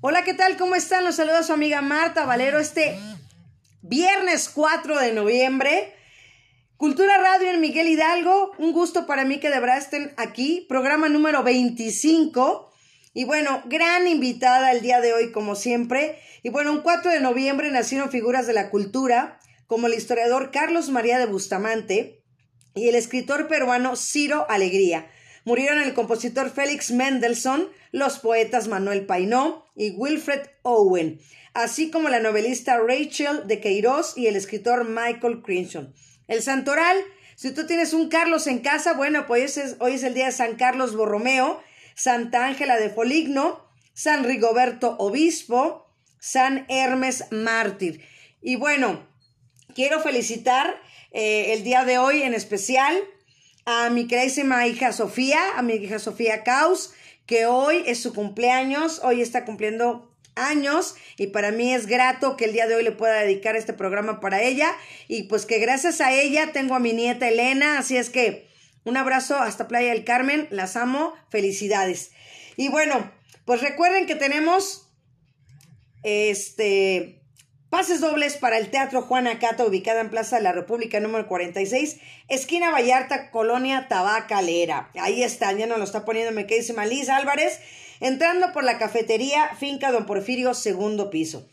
Hola, ¿qué tal? ¿Cómo están? Los saluda su amiga Marta Valero este viernes 4 de noviembre. Cultura Radio en Miguel Hidalgo. Un gusto para mí que de verdad estén aquí. Programa número 25. Y bueno, gran invitada el día de hoy, como siempre. Y bueno, un 4 de noviembre nacieron figuras de la cultura, como el historiador Carlos María de Bustamante y el escritor peruano Ciro Alegría. Murieron el compositor Félix Mendelssohn, los poetas Manuel Painó y Wilfred Owen, así como la novelista Rachel de Queiroz y el escritor Michael Crenshaw. El santoral, si tú tienes un Carlos en casa, bueno, pues hoy es el día de San Carlos Borromeo, Santa Ángela de Foligno, San Rigoberto Obispo, San Hermes Mártir. Y bueno, quiero felicitar eh, el día de hoy en especial a mi queridísima hija Sofía, a mi hija Sofía Caus, que hoy es su cumpleaños, hoy está cumpliendo años y para mí es grato que el día de hoy le pueda dedicar este programa para ella y pues que gracias a ella tengo a mi nieta Elena, así es que un abrazo hasta Playa del Carmen, las amo, felicidades. Y bueno, pues recuerden que tenemos este Pases dobles para el Teatro Juana Cata, ubicada en Plaza de la República número 46, esquina Vallarta, Colonia Tabacalera. Ahí está, ya nos lo está poniendo mi queridísima Liz Álvarez, entrando por la cafetería Finca Don Porfirio, segundo piso.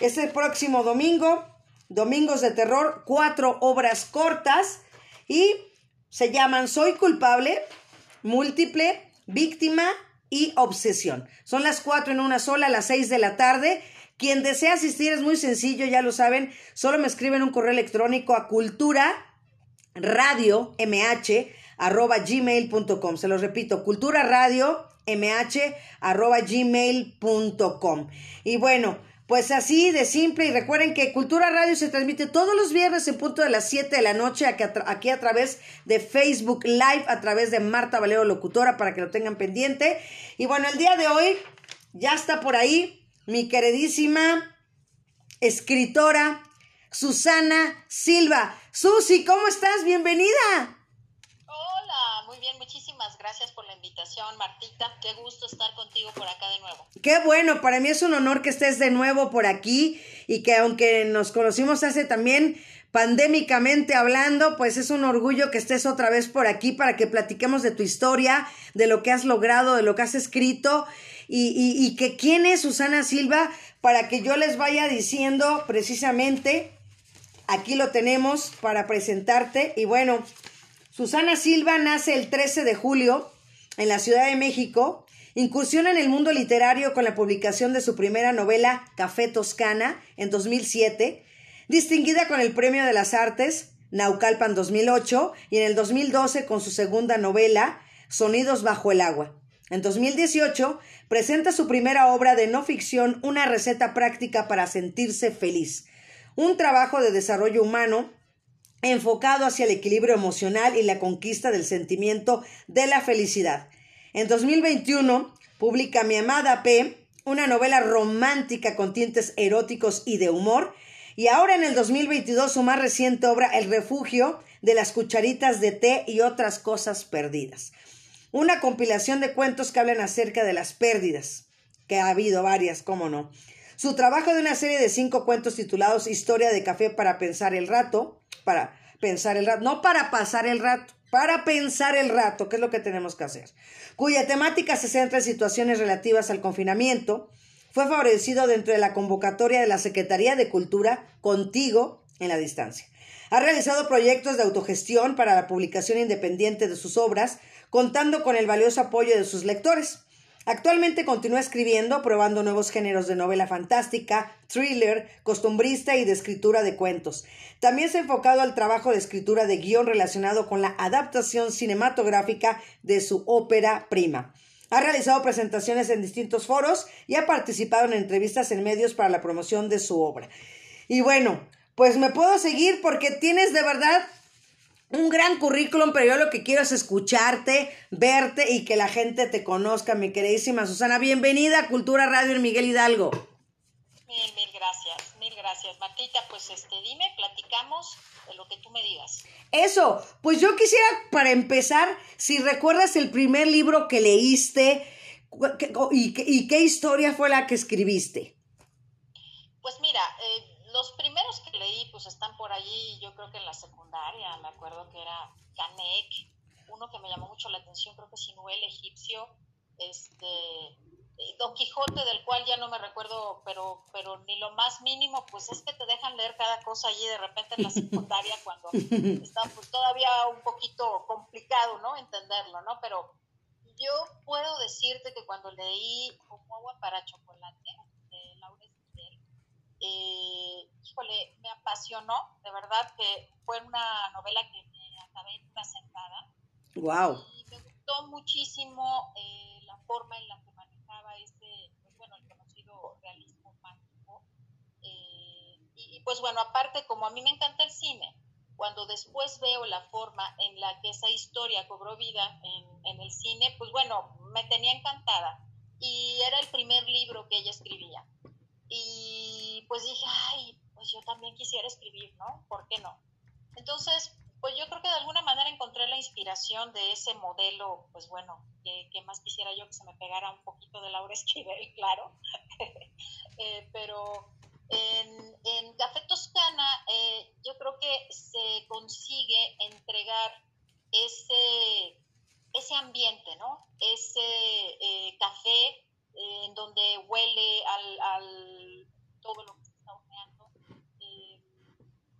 Este próximo domingo, Domingos de Terror, cuatro obras cortas y se llaman Soy culpable, múltiple, víctima y obsesión. Son las cuatro en una sola a las seis de la tarde quien desea asistir es muy sencillo, ya lo saben, solo me escriben un correo electrónico a cultura radio mh arroba gmail.com. Se los repito, cultura radio mh arroba gmail.com. Y bueno, pues así de simple. Y recuerden que Cultura Radio se transmite todos los viernes en punto de las 7 de la noche aquí a, aquí a través de Facebook Live, a través de Marta Valero Locutora, para que lo tengan pendiente. Y bueno, el día de hoy ya está por ahí mi queridísima escritora Susana Silva. Susi, ¿cómo estás? Bienvenida. Hola, muy bien, muchísimas gracias por la invitación, Martita. Qué gusto estar contigo por acá de nuevo. Qué bueno, para mí es un honor que estés de nuevo por aquí y que aunque nos conocimos hace también pandémicamente hablando, pues es un orgullo que estés otra vez por aquí para que platiquemos de tu historia, de lo que has logrado, de lo que has escrito y, y, que quién es Susana Silva para que yo les vaya diciendo precisamente, aquí lo tenemos para presentarte y bueno, Susana Silva nace el 13 de julio en la Ciudad de México, incursiona en el mundo literario con la publicación de su primera novela Café Toscana en 2007, distinguida con el Premio de las Artes Naucalpan 2008 y en el 2012 con su segunda novela Sonidos bajo el agua. En 2018 presenta su primera obra de no ficción, Una receta práctica para sentirse feliz, un trabajo de desarrollo humano enfocado hacia el equilibrio emocional y la conquista del sentimiento de la felicidad. En 2021 publica Mi amada P, una novela romántica con tintes eróticos y de humor, y ahora en el 2022 su más reciente obra El refugio de las cucharitas de té y otras cosas perdidas una compilación de cuentos que hablan acerca de las pérdidas, que ha habido varias, cómo no. Su trabajo de una serie de cinco cuentos titulados Historia de café para pensar el rato, para pensar el rato, no para pasar el rato, para pensar el rato, que es lo que tenemos que hacer, cuya temática se centra en situaciones relativas al confinamiento, fue favorecido dentro de la convocatoria de la Secretaría de Cultura Contigo en la distancia. Ha realizado proyectos de autogestión para la publicación independiente de sus obras, contando con el valioso apoyo de sus lectores. Actualmente continúa escribiendo, probando nuevos géneros de novela fantástica, thriller, costumbrista y de escritura de cuentos. También se ha enfocado al trabajo de escritura de guion relacionado con la adaptación cinematográfica de su ópera prima. Ha realizado presentaciones en distintos foros y ha participado en entrevistas en medios para la promoción de su obra. Y bueno, pues me puedo seguir porque tienes de verdad un gran currículum, pero yo lo que quiero es escucharte, verte y que la gente te conozca, mi queridísima Susana. Bienvenida a Cultura Radio en Miguel Hidalgo. Mil, mil gracias, mil gracias. Martita, pues este, dime, platicamos de lo que tú me digas. Eso, pues yo quisiera, para empezar, si recuerdas el primer libro que leíste, ¿Y, qué historia fue la que escribiste? Pues mira, eh, los primeros que leí pues están por allí, yo creo que en la secundaria, me acuerdo que era Canek, uno que me llamó mucho la atención, creo que Sinuel egipcio, este, Don Quijote, del cual ya no me recuerdo, pero, pero ni lo más mínimo, pues es que te dejan leer cada cosa allí de repente en la secundaria cuando está pues, todavía un poquito complicado, ¿no? Entenderlo, ¿no? Pero yo puedo decirte que cuando leí Como agua para chocolate de Laura eh, híjole, me apasionó, de verdad que fue una novela que me acabé en una sentada. Wow. Y me gustó muchísimo eh, la forma en la que manejaba ese, pues bueno, el conocido realismo mágico. Eh, y, pues bueno, aparte, como a mí me encanta el cine, cuando después veo la forma en la que esa historia cobró vida en, en el cine, pues bueno, me tenía encantada. Y era el primer libro que ella escribía. Y pues dije, ay, pues yo también quisiera escribir, ¿no? ¿Por qué no? Entonces, pues yo creo que de alguna manera encontré la inspiración de ese modelo, pues bueno, que, más quisiera yo que se me pegara un poquito de Laura Esquivel, claro. Eh, pero en, Café Toscana eh, yo creo que se consigue entregar ese, ese ambiente, ¿no? Ese eh, café en donde huele al, al, todo lo que se está horneando, eh,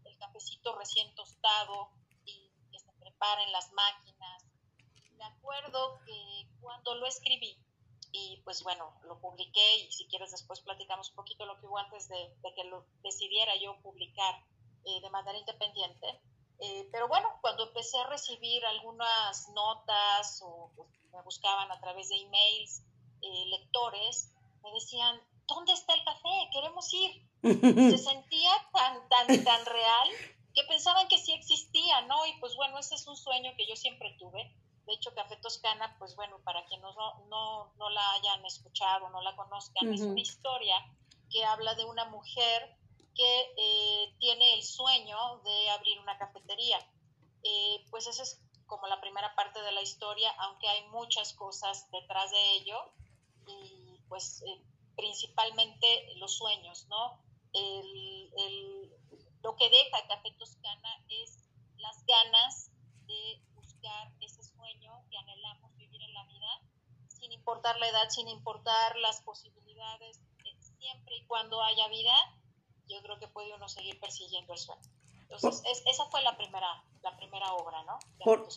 el cafecito recién tostado y que se prepara en las máquinas. Me acuerdo que cuando lo escribí, y pues bueno, lo publiqué y si quieres después platicamos un poquito lo que hubo antes de, que lo decidiera yo publicar eh, de manera independiente. Eh, pero bueno, cuando empecé a recibir algunas notas o pues, me buscaban a través de emails, eh, lectores me decían, ¿dónde está el café? Queremos ir. Se sentía tan, tan, tan real que pensaban que sí existía, ¿no? Y pues bueno, ese es un sueño que yo siempre tuve. De hecho, Café Toscana, pues bueno, para quienes no, no, no la hayan escuchado, no la conozcan, es una historia que habla de una mujer que eh, tiene el sueño de abrir una cafetería. Eh, pues esa es como la primera parte de la historia, aunque hay muchas cosas detrás de ello y pues eh, principalmente los sueños, ¿no? lo que deja Café Toscana es las ganas de buscar ese sueño que anhelamos vivir en la vida, sin importar la edad, sin importar las posibilidades, siempre y cuando haya vida, yo creo que puede uno seguir persiguiendo el sueño. Entonces, esa fue la primera, la primera obra, ¿no? Por,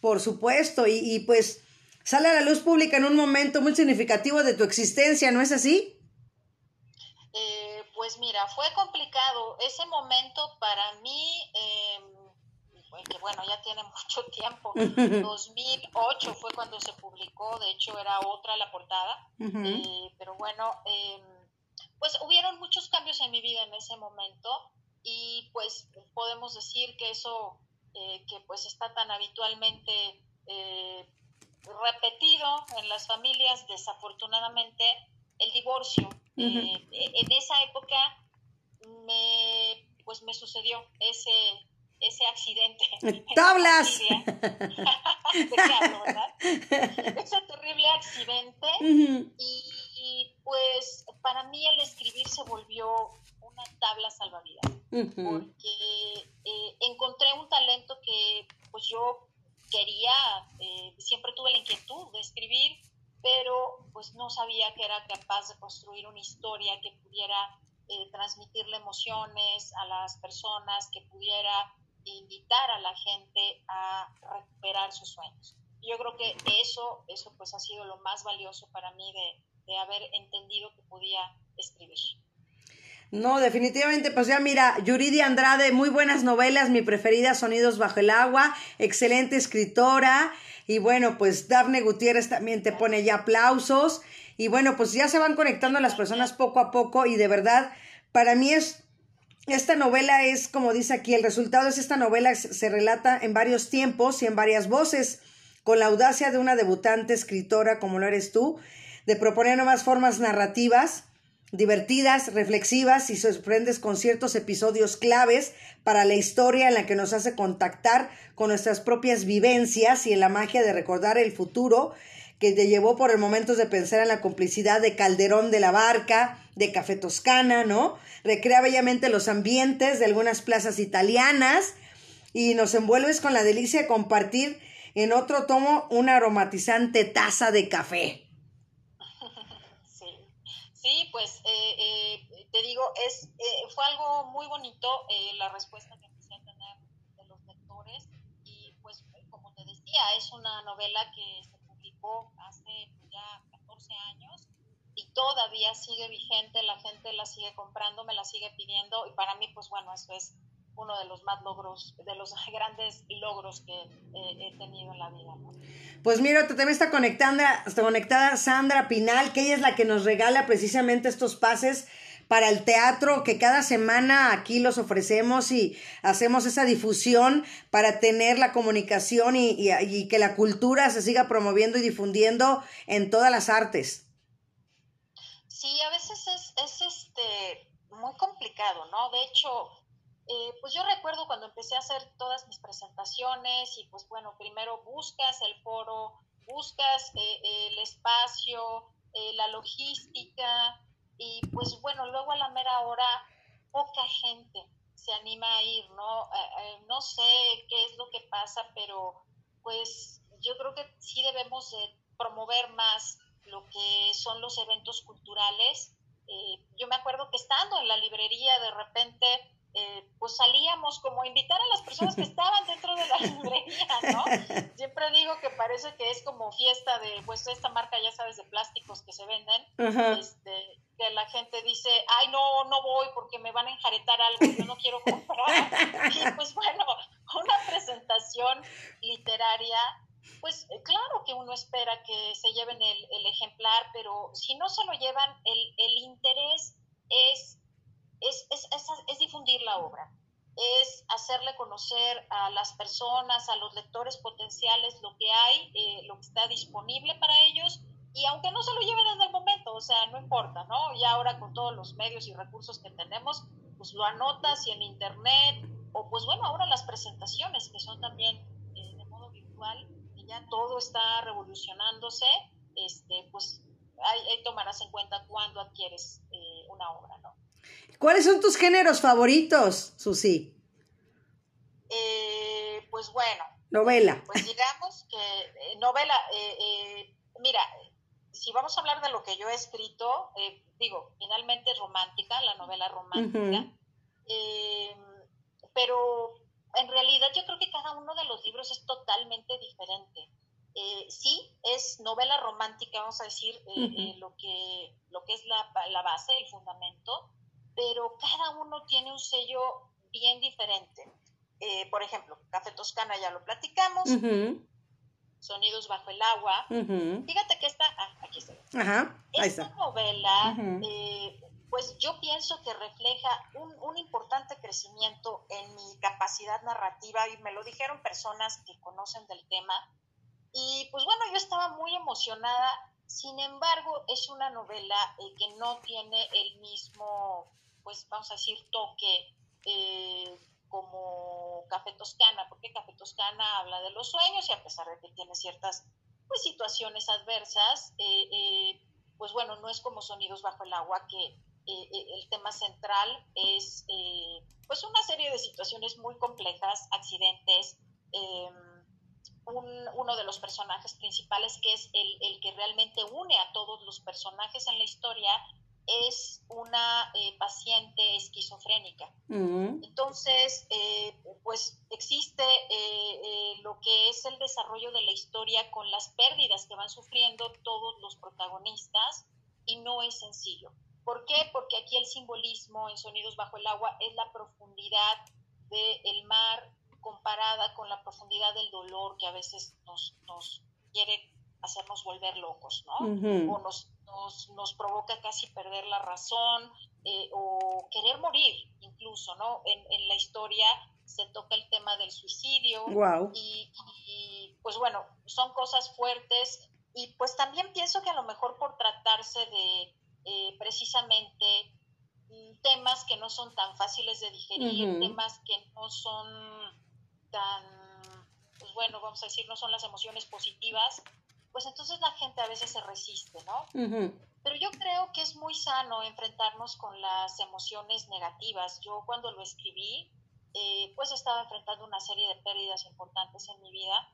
por, supuesto, y, y pues sale a la luz pública en un momento muy significativo de tu existencia, ¿no es así? Eh, pues mira, fue complicado. Ese momento para mí, eh, que bueno, ya tiene mucho tiempo, 2008 fue cuando se publicó, de hecho era otra la portada, eh, pero bueno, em, pues hubieron muchos cambios en mi vida en ese momento y pues podemos decir que eso eh, que pues está tan habitualmente repetido en las familias, desafortunadamente, el divorcio. Eh, en esa época me, pues me sucedió ese, ese accidente. ¡Tablas! ese terrible accidente. y, pues para mí el escribir se volvió una tabla salvavidas. Porque eh, encontré un talento que pues yo quería, eh, siempre tuve la inquietud de escribir, pero pues no sabía que era capaz de construir una historia que pudiera eh, transmitirle emociones a las personas, que pudiera invitar a la gente a recuperar sus sueños. Yo creo que eso, eso pues ha sido lo más valioso para mí de, de haber entendido que podía escribir. No, definitivamente, pues ya mira, Yuridia Andrade, muy buenas novelas, mi preferida, Sonidos bajo el agua, excelente escritora. Y bueno, pues Daphne Gutiérrez también te pone ya aplausos. Y bueno, pues ya se van conectando las personas poco a poco y de verdad, para mí es, esta novela es, como dice aquí, el resultado es esta novela se relata en varios tiempos y en varias voces, con la audacia de una debutante escritora como lo eres tú, de proponer nuevas formas narrativas divertidas, reflexivas y sorprendes con ciertos episodios claves para la historia en la que nos hace contactar con nuestras propias vivencias y en la magia de recordar el futuro que te llevó por el momento de pensar en la complicidad de Calderón de la Barca, de Café Toscana, ¿no? Recrea bellamente los ambientes de algunas plazas italianas y nos envuelves con la delicia de compartir en otro tomo una aromatizante taza de café. Sí, pues eh, eh, te digo, es, eh, fue algo muy bonito la respuesta que empecé a tener de los lectores y pues como te decía, es una novela que hace ya 14 años y todavía sigue vigente, la gente la sigue comprando, me la sigue pidiendo y para mí pues bueno, eso es uno de los más logros, de los grandes logros que he tenido en la vida. Pues mira, también está conectada, está conectada Sandra Pinal, que ella es la que nos regala precisamente estos pases para el teatro que cada semana aquí los ofrecemos y hacemos esa difusión para tener la comunicación y, y que la cultura se siga promoviendo y difundiendo en todas las artes. Sí, a veces es, es este muy complicado, ¿no? De hecho, eh, pues yo recuerdo cuando empecé a hacer todas mis presentaciones y pues bueno, primero buscas el foro, buscas eh, el espacio, eh, la logística y pues bueno, luego a la mera hora poca gente se anima a ir, ¿no? no sé qué es lo que pasa, pero pues yo creo que sí debemos de promover más lo que son los eventos culturales. yo me acuerdo que estando en la librería de repente eh, pues salíamos como a invitar a las personas que estaban dentro de la librería, ¿no? Siempre digo que parece que es como fiesta de, pues esta marca, ya sabes, de plásticos que se venden, este, que la gente dice, ay, no, no voy porque me van a enjaretar algo, yo no quiero comprar. y pues bueno, una presentación literaria pues claro que uno espera que se lleven el, el, ejemplar, pero si no se lo llevan, el, el interés es es, es, es, difundir la obra, es hacerle conocer a las personas, a los lectores potenciales lo que hay, eh, lo que está disponible para ellos y aunque no se lo lleven en el momento, o sea, no importa, ¿no? Y ahora con todos los medios y recursos que tenemos, pues lo anotas y en internet, o pues bueno, ahora las presentaciones que son también eh, de modo virtual, y ya todo está revolucionándose, este, pues ahí, tomarás en cuenta cuando adquieres eh, una obra, ¿no? ¿Cuáles son tus géneros favoritos, Susi? Eh, pues bueno. Novela. Pues digamos que eh, novela, eh, mira, si vamos a hablar de lo que yo he escrito, digo, finalmente es romántica, la novela romántica, pero en realidad yo creo que cada uno de los libros es totalmente diferente. sí, es novela romántica, vamos a decir, lo, que, lo que es la, la base, el fundamento, pero cada uno tiene un sello bien diferente. Eh, por ejemplo, Café Toscana ya lo platicamos. Sonidos bajo el agua. Fíjate que esta, ah, aquí está. esta novela, eh, pues yo pienso que refleja un, un, importante crecimiento en mi capacidad narrativa y me lo dijeron personas que conocen del tema. Y pues bueno, yo estaba muy emocionada. Sin embargo, es una novela eh, que no tiene el mismo pues vamos a decir, toque eh, como Café Toscana, porque Café Toscana habla de los sueños y a pesar de que tiene ciertas pues, situaciones adversas, eh, eh, pues bueno, no es como Sonidos bajo el agua, que el tema central es pues una serie de situaciones muy complejas, accidentes, em, uno de los personajes principales que es el, el que realmente une a todos los personajes en la historia, es una eh, paciente esquizofrénica. Mm. Entonces, eh, pues existe eh, lo que es el desarrollo de la historia con las pérdidas que van sufriendo todos los protagonistas y no es sencillo. ¿Por qué? Porque aquí el simbolismo en Sonidos bajo el agua es la profundidad del mar comparada con la profundidad del dolor que a veces nos, nos quiere hacernos volver locos, ¿no? O nos nos, provoca casi perder la razón eh, o querer morir incluso, ¿no? En, la historia se toca el tema del suicidio y, pues bueno, son cosas fuertes y pues también pienso que a lo mejor por tratarse de eh, precisamente temas que no son tan fáciles de digerir, temas que no son tan, pues bueno, vamos a decir, no son las emociones positivas, pues entonces la gente a veces se resiste, ¿no? Pero yo creo que es muy sano enfrentarnos con las emociones negativas. Yo cuando lo escribí, eh, pues estaba enfrentando una serie de pérdidas importantes en mi vida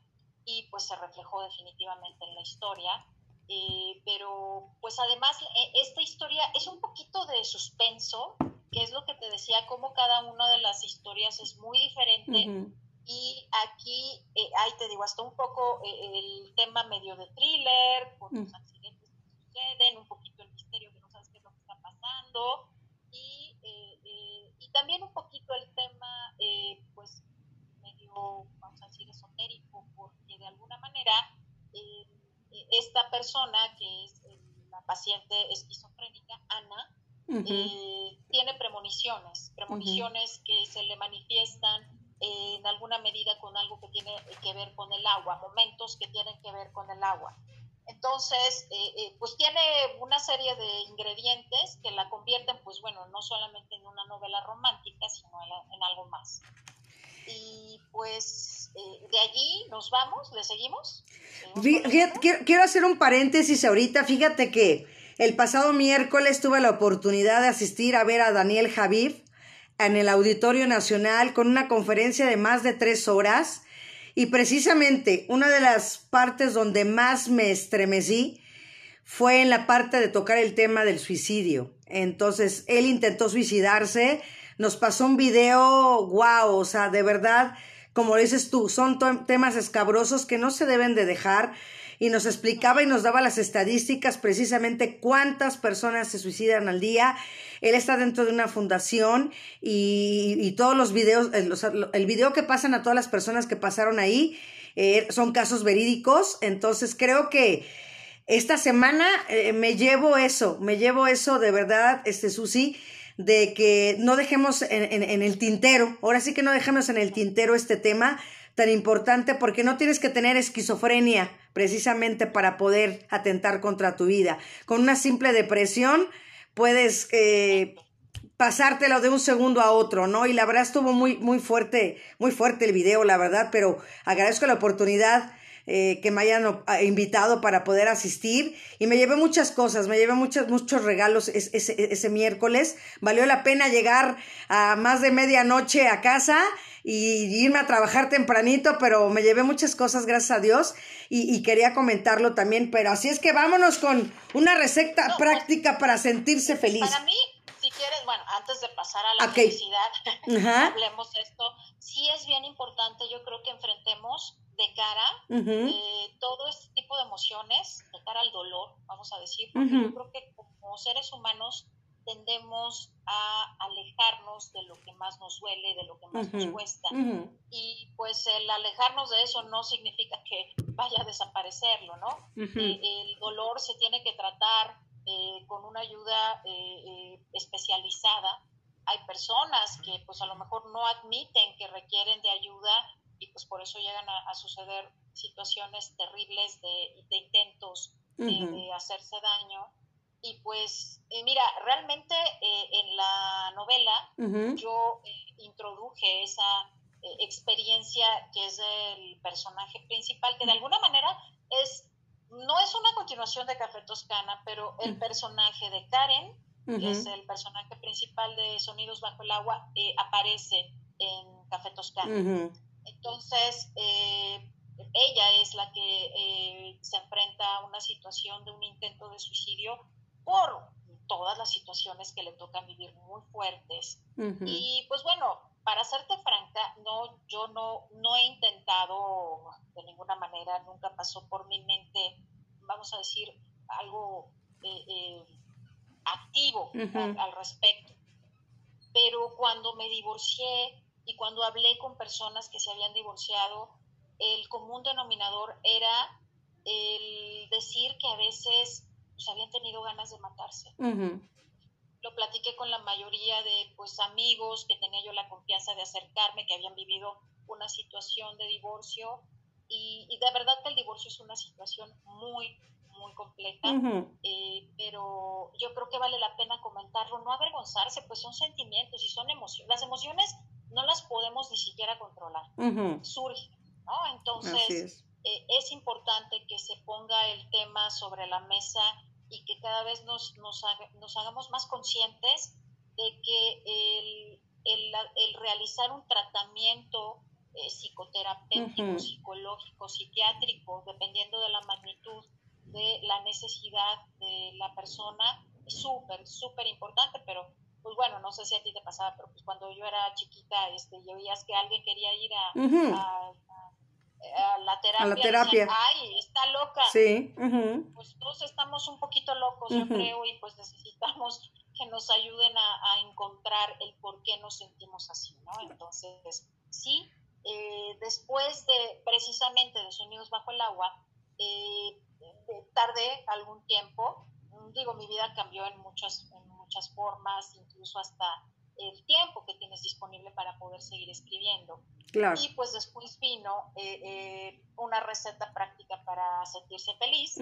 y pues se reflejó definitivamente en la historia. Eh, pero pues además e, esta historia es un poquito de suspenso, que es lo que te decía, como cada una de las historias es muy diferente. Y aquí, eh, ahí te digo, hasta un poco eh, el tema medio de thriller, con los accidentes que suceden, un poquito el misterio que no sabes qué es lo que está pasando. Y, y también un poquito el tema, pues, medio, vamos a decir, esotérico, porque de alguna manera esta persona, que es eh, la paciente esquizofrénica, Ana, eh, tiene premoniciones, premoniciones que se le manifiestan en alguna medida con algo que tiene que ver con el agua, momentos que tienen que ver con el agua. Entonces, eh, pues tiene una serie de ingredientes que la convierten, pues bueno, no solamente en una novela romántica, sino en algo más. Y pues eh, de allí nos vamos, ¿le seguimos? quiero, hacer un paréntesis ahorita. Fíjate que el pasado miércoles tuve la oportunidad de asistir a ver a Daniel Javid en el Auditorio Nacional con una conferencia de más de tres horas. Y precisamente una de las partes donde más me estremecí fue en la parte de tocar el tema del suicidio. Entonces, él intentó suicidarse nos pasó un video, wow, o sea, de verdad, como dices tú, son temas escabrosos que no se deben de dejar y nos explicaba y nos daba las estadísticas precisamente cuántas personas se suicidan al día. Él está dentro de una fundación y, todos los videos, el, video que pasan a todas las personas que pasaron ahí eh, son casos verídicos. Entonces creo que esta semana eh, me llevo eso, me llevo eso de verdad, este Susi de que no dejemos en, el tintero, ahora sí que no dejemos en el tintero este tema tan importante porque no tienes que tener esquizofrenia precisamente para poder atentar contra tu vida. Con una simple depresión puedes eh, pasártelo de un segundo a otro, ¿no? Y la verdad estuvo muy, muy fuerte, muy fuerte el video, la verdad, pero agradezco la oportunidad eh, que me hayan invitado para poder asistir y me llevé muchas cosas, me llevé muchos, muchos regalos ese, miércoles. Valió la pena llegar a más de medianoche a casa y irme a trabajar tempranito, pero me llevé muchas cosas, gracias a Dios, y, quería comentarlo también. Pero así es que vámonos con una receta pues, práctica para sentirse feliz. Para mí, si quieres, bueno, antes de pasar a la felicidad, hablemos de esto. Sí es bien importante, yo creo que enfrentemos de cara eh, todo este tipo de emociones, de cara al dolor, vamos a decir, porque yo creo que como seres humanos tendemos a alejarnos de lo que más nos duele, de lo que más nos cuesta. Y pues el alejarnos de eso no significa que vaya a desaparecerlo, ¿no? Eh, el dolor se tiene que tratar eh, con una ayuda especializada. Hay personas que pues a lo mejor no admiten que requieren de ayuda y pues por eso llegan a, suceder situaciones terribles de, intentos de, hacerse daño. Y pues, mira, realmente eh, en la novela yo eh, introduje esa eh, experiencia que es el personaje principal, que de alguna manera es, no es una continuación de Café Toscana, pero el personaje de Karen, que es el personaje principal de Sonidos Bajo el Agua, aparece en Café Toscana. Entonces, ella es la que eh, se enfrenta a una situación de un intento de suicidio por todas las situaciones que le tocan vivir muy fuertes. Y pues bueno, para serte franca, no, yo no, no he intentado de ninguna manera, nunca pasó por mi mente, vamos a decir, algo eh, activo al respecto. Pero cuando me divorcié, y cuando hablé con personas que se habían divorciado, el común denominador era el decir que a veces pues, habían tenido ganas de matarse. Lo platiqué con la mayoría de pues amigos que tenía yo la confianza de acercarme, que habían vivido una situación de divorcio y, y de verdad que el divorcio es una situación muy, muy completa, eh, pero yo creo que vale la pena comentarlo, no avergonzarse, pues son sentimientos y son emociones. Las emociones no las podemos ni siquiera controlar, surgen, ¿no? Entonces, eh, es importante que se ponga el tema sobre la mesa y que cada vez nos, nos, nos hagamos más conscientes de que el, el, el realizar un tratamiento eh, psicoterapéutico, psicológico, psiquiátrico, dependiendo de la magnitud de la necesidad de la persona, es súper, súper importante, pero pues bueno, no sé si a ti te pasaba, pero pues cuando yo era chiquita, este, y oías que alguien quería ir a, a, la terapia, la terapia. ay, está loca. Sí. Pues todos estamos un poquito locos, yo creo, y pues necesitamos que nos ayuden a, a, encontrar el por qué nos sentimos así, ¿no? Entonces, sí, eh, después de precisamente de Sonidos Bajo el Agua, eh, tardé algún tiempo, digo, mi vida cambió en muchas, en muchas formas, incluso hasta el tiempo que tienes disponible para poder seguir escribiendo. Claro. Y pues después vino eh, una receta práctica para sentirse feliz,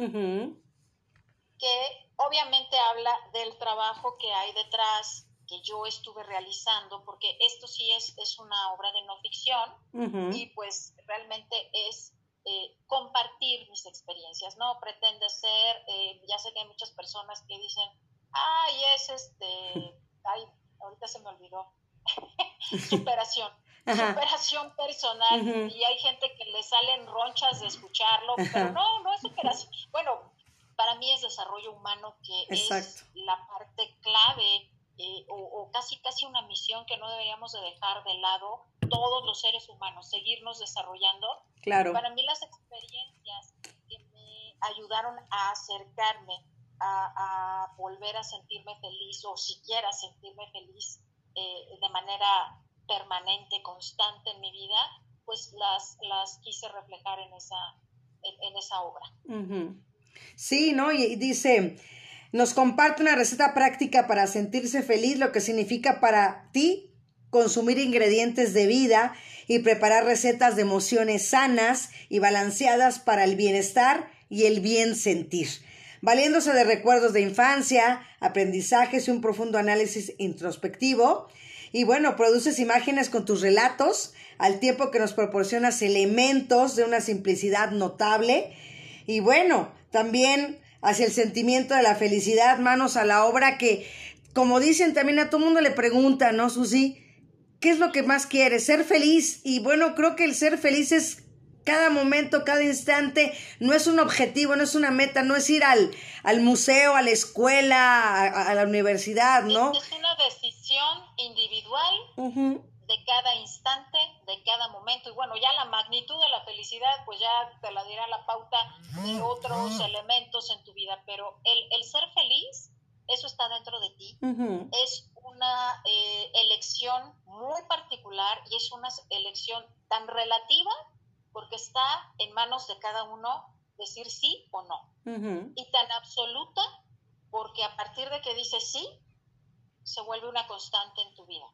que obviamente habla del trabajo que hay detrás que yo estuve realizando, porque esto sí es, es una obra de no ficción. Y pues realmente es eh, compartir mis experiencias, no pretende ser, eh, ya sé que hay muchas personas que dicen, ay, es este, ay, ahorita se me olvidó, superación, superación personal, y hay gente que le salen ronchas de escucharlo, pero no, no es superación, bueno, para mí es desarrollo humano que es la parte clave eh, o, casi casi una misión que no deberíamos de dejar de lado todos los seres humanos, seguirnos desarrollando. Claro. Para mí las experiencias que me ayudaron a acercarme a, volver a sentirme feliz o siquiera sentirme feliz eh, de manera permanente, constante en mi vida, pues las, las quise reflejar en esa, en, esa obra. Sí, ¿no? Y dice, nos comparte una receta práctica para sentirse feliz, lo que significa para ti consumir ingredientes de vida y preparar recetas de emociones sanas y balanceadas para el bienestar y el bien sentir, valiéndose de recuerdos de infancia, aprendizajes y un profundo análisis introspectivo. Y bueno, produces imágenes con tus relatos, al tiempo que nos proporcionas elementos de una simplicidad notable. Y bueno, también hacia el sentimiento de la felicidad, manos a la obra, que como dicen también a todo mundo le pregunta, ¿no, Susi? ¿Qué es lo que más quieres? Ser feliz. Y bueno, creo que el ser feliz es cada momento, cada instante, no es un objetivo, no es una meta, no es ir al, al museo, a la escuela, a, la universidad, ¿no? Es una decisión individual de cada instante, de cada momento. Y bueno, ya la magnitud de la felicidad, pues ya te la dirá la pauta de otros elementos en tu vida. Pero el, el ser feliz, eso está dentro de ti. Es una eh, elección muy particular y es una elección tan relativa porque está en manos de cada uno decir sí o no. Y tan absoluta porque a partir de que dices sí, se vuelve una constante en tu vida.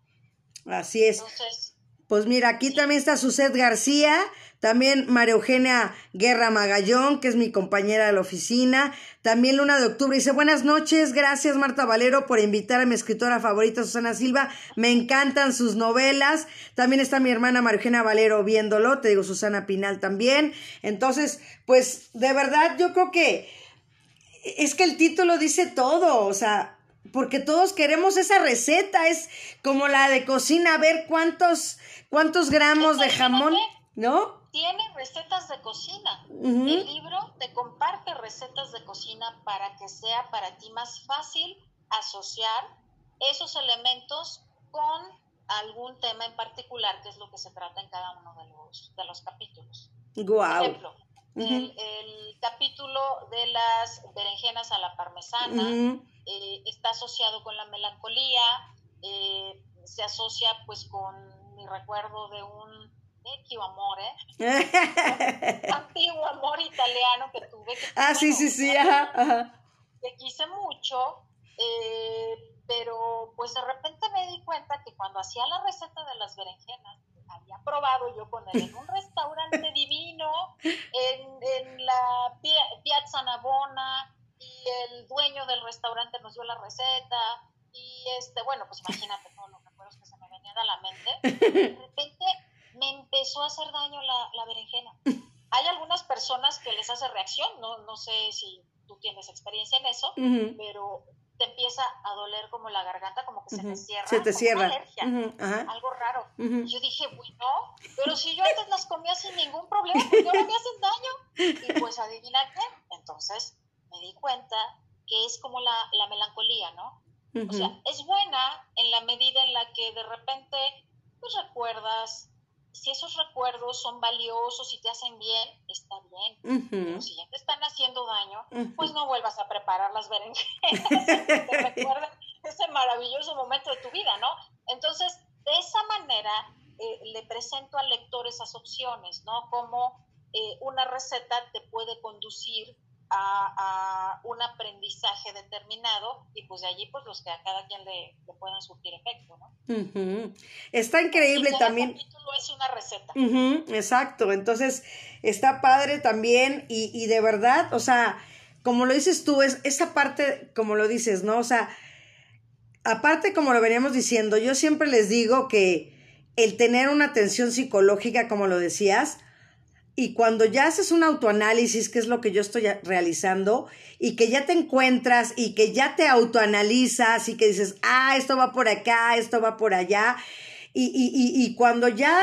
Así es. Pues mira, aquí también está Suset García, también María Eugenia Guerra Magallón, que es mi compañera de la oficina, también Luna de Octubre dice, buenas noches, gracias Marta Valero por invitar a mi escritora favorita Susana Silva, me encantan sus novelas, también está mi hermana María Eugenia Valero viéndolo, te digo Susana Pinal también, entonces, pues de verdad yo creo que es que el título dice todo, o sea, porque todos queremos esa receta, es como la de cocina, a ver cuántos, cuántos gramos de jamón, ¿no? Tiene recetas de cocina. El libro te comparte recetas de cocina para que sea para ti más fácil asociar esos elementos con algún tema en particular, que es lo que se trata en cada uno de los, de los capítulos. Por ejemplo, el, capítulo de las berenjenas a la parmesana eh, está asociado con la melancolía, eh, se asocia pues con mi recuerdo de un vecchio amor, ¿eh? antiguo amor italiano que tuve. Que, ah, sí, sí, sí, ajá, Que quise mucho, eh, pero pues de repente me di cuenta que cuando hacía la receta de las berenjenas, había probado yo con él en un restaurante divino, en, en la Piazza Navona, y el dueño del restaurante nos dio la receta, y este, bueno, pues imagínate todos los recuerdos que se me venían a la mente. De repente me empezó a hacer daño la, la berenjena. hay algunas personas que les hace reacción, no, no sé si tú tienes experiencia en eso, pero te empieza a doler como la garganta, como que se te cierra. Se te cierra. alergia, algo raro. Yo dije, bueno, pero si yo antes las comía sin ningún problema, ¿por qué ahora me hacen daño? Y pues adivina qué. Entonces me di cuenta que es como la, la melancolía, ¿no? O sea, es buena en la medida en la que de repente pues recuerdas si esos recuerdos son valiosos y te hacen bien, está bien. Pero si ya te están haciendo daño, pues no vuelvas a preparar las berenjenas. te recuerden ese maravilloso momento de tu vida, ¿no? Entonces, de esa manera, eh, le presento al lector esas opciones, ¿no? Como eh, una receta te puede conducir a, un aprendizaje determinado y pues de allí pues los que a cada quien le, le puedan surtir efecto, ¿no? Está increíble y también. capítulo es una receta. Exacto, entonces está padre también y, y de verdad, o sea, como lo dices tú, es esa parte, como lo dices, ¿no? O sea, aparte como lo veníamos diciendo, yo siempre les digo que el tener una atención psicológica, como lo decías, y cuando ya haces un autoanálisis, que es lo que yo estoy realizando, y que ya te encuentras y que ya te autoanalizas y que dices, ah, esto va por acá, esto va por allá, y, y, y, cuando ya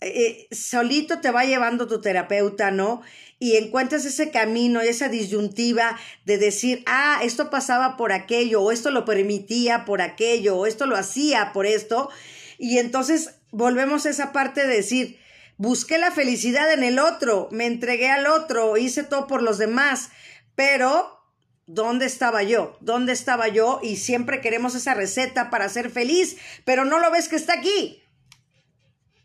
eh, solito te va llevando tu terapeuta, ¿no? Y encuentras ese camino, esa disyuntiva de decir, ah, esto pasaba por aquello, o esto lo permitía por aquello, o esto lo hacía por esto, y entonces volvemos a esa parte de decir, Busqué la felicidad en el otro, me entregué al otro, hice todo por los demás, pero ¿dónde estaba yo? ¿Dónde estaba yo? Y siempre queremos esa receta para ser feliz, pero no lo ves que está aquí.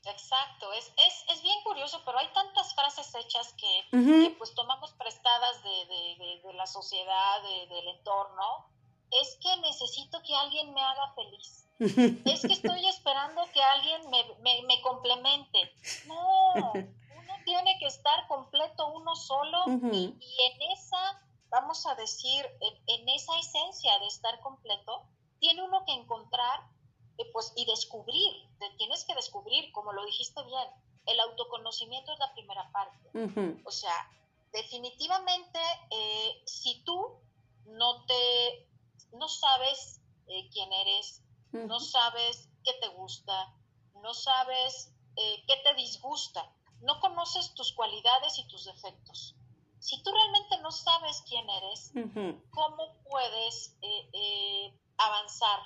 Exacto, es, es, es bien curioso, pero hay tantas frases hechas que, pues tomamos prestadas de, de, de, la sociedad, del entorno. Es que necesito que alguien me haga feliz es que estoy esperando que alguien me, me, complemente. No, uno tiene que estar completo uno solo y, en esa, vamos a decir, en, esa esencia de estar completo, tiene uno que encontrar eh, pues, y descubrir, te tienes que descubrir, como lo dijiste bien, el autoconocimiento es la primera parte. O sea, definitivamente, eh, si tú no te, no sabes eh, quién eres, no sabes qué te gusta, no sabes eh, qué te disgusta, no conoces tus cualidades y tus defectos. Si tú realmente no sabes quién eres, ¿cómo puedes eh, eh, avanzar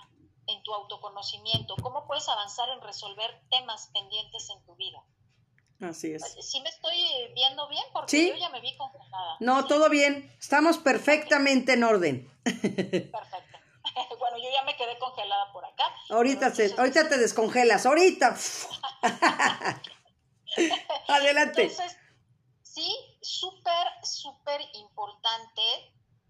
en tu autoconocimiento? ¿Cómo puedes avanzar en resolver temas pendientes en tu vida? Así es. Sí me estoy viendo bien porque yo ya me vi congelada. No, todo bien. Estamos perfectamente en orden. Perfecto. bueno, yo ya me quedé congelada por acá. Ahorita, ahorita te descongelas, ahorita. Adelante. Entonces, sí, súper, súper importante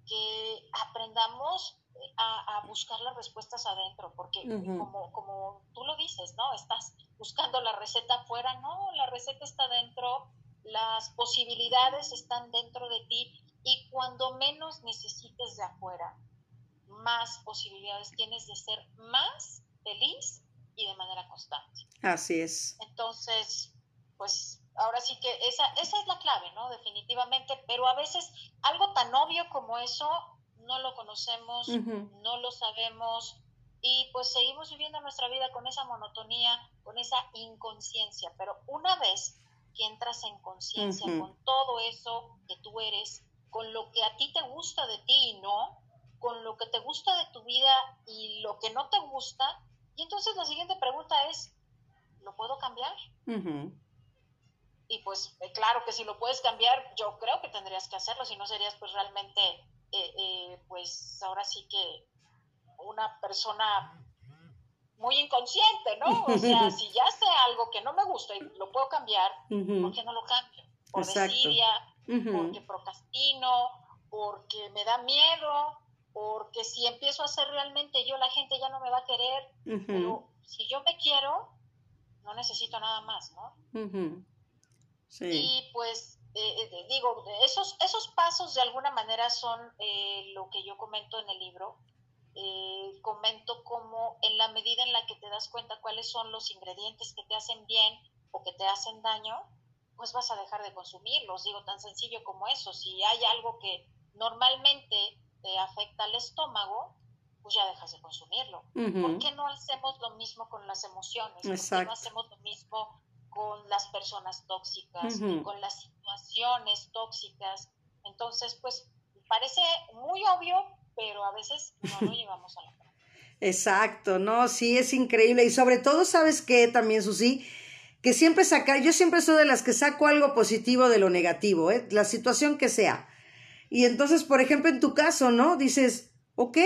que aprendamos a, buscar las respuestas adentro, porque como, como tú lo dices, ¿no? Estás buscando la receta afuera, no, la receta está dentro, las posibilidades están dentro de ti y cuando menos necesites de afuera, más posibilidades tienes de ser más feliz y de manera constante. Así es. Entonces, pues ahora sí que esa, esa es la clave, ¿no? Definitivamente, pero a veces algo tan obvio como eso no lo conocemos, no lo sabemos y pues seguimos viviendo nuestra vida con esa monotonía, con esa inconsciencia, pero una vez que entras en conciencia con todo eso que tú eres, con lo que a ti te gusta de ti y no, con lo que te gusta de tu vida y lo que no te gusta. Y entonces la siguiente pregunta es, ¿lo puedo cambiar? Y pues eh, claro que si lo puedes cambiar, yo creo que tendrías que hacerlo, si no serías pues realmente, eh, eh, pues ahora sí que una persona muy inconsciente, ¿no? O sea, si ya sé algo que no me gusta y lo puedo cambiar, ¿por qué no lo cambio? Por desidia, porque procrastino, porque me da miedo, porque si empiezo a ser realmente yo, la gente ya no me va a querer, pero si yo me quiero, no necesito nada más, ¿no? sí. Y pues, eh, eh, digo, esos, esos pasos de alguna manera son eh, lo que yo comento en el libro. comento como en la medida en la que te das cuenta cuáles son los ingredientes que te hacen bien o que te hacen daño, pues vas a dejar de consumirlos. Digo, tan sencillo como eso. Si hay algo que normalmente te afecta al estómago, pues ya dejas de consumirlo. ¿Por qué no hacemos lo mismo con las emociones? ¿Por qué no hacemos lo mismo con las personas tóxicas, con las situaciones tóxicas? Entonces, pues parece muy obvio, pero a veces no lo llevamos a la práctica. Exacto, no, sí, es increíble. Y sobre todo, ¿sabes qué también, Susi? que siempre sacar, yo siempre soy de las que saco algo positivo de lo negativo, ¿eh? la situación que sea. Y entonces, por ejemplo, en tu caso, ¿no? Dices, ok,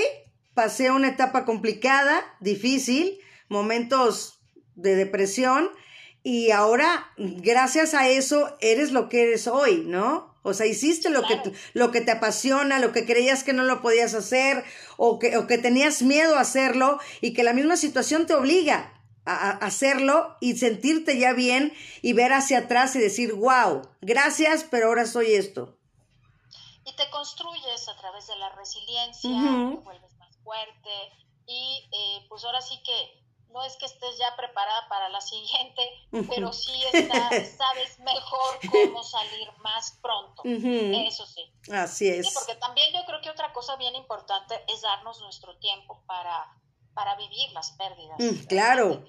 pasé una etapa complicada, difícil, momentos de depresión, y ahora, gracias a eso, eres lo que eres hoy, ¿no? O sea, hiciste lo, que, lo que te apasiona, lo que creías que no lo podías hacer, o que, o que tenías miedo a hacerlo, y que la misma situación te obliga a, hacerlo y sentirte ya bien y ver hacia atrás y decir, wow, gracias, pero ahora soy esto. Y te construyes a través de la resiliencia, te vuelves más fuerte y eh, pues ahora sí que no es que estés ya preparada para la siguiente, pero sí sabes mejor cómo salir más pronto. Eso sí. Así es. Sí, porque también yo creo que otra cosa bien importante es darnos nuestro tiempo para para vivir las pérdidas. Mm, claro.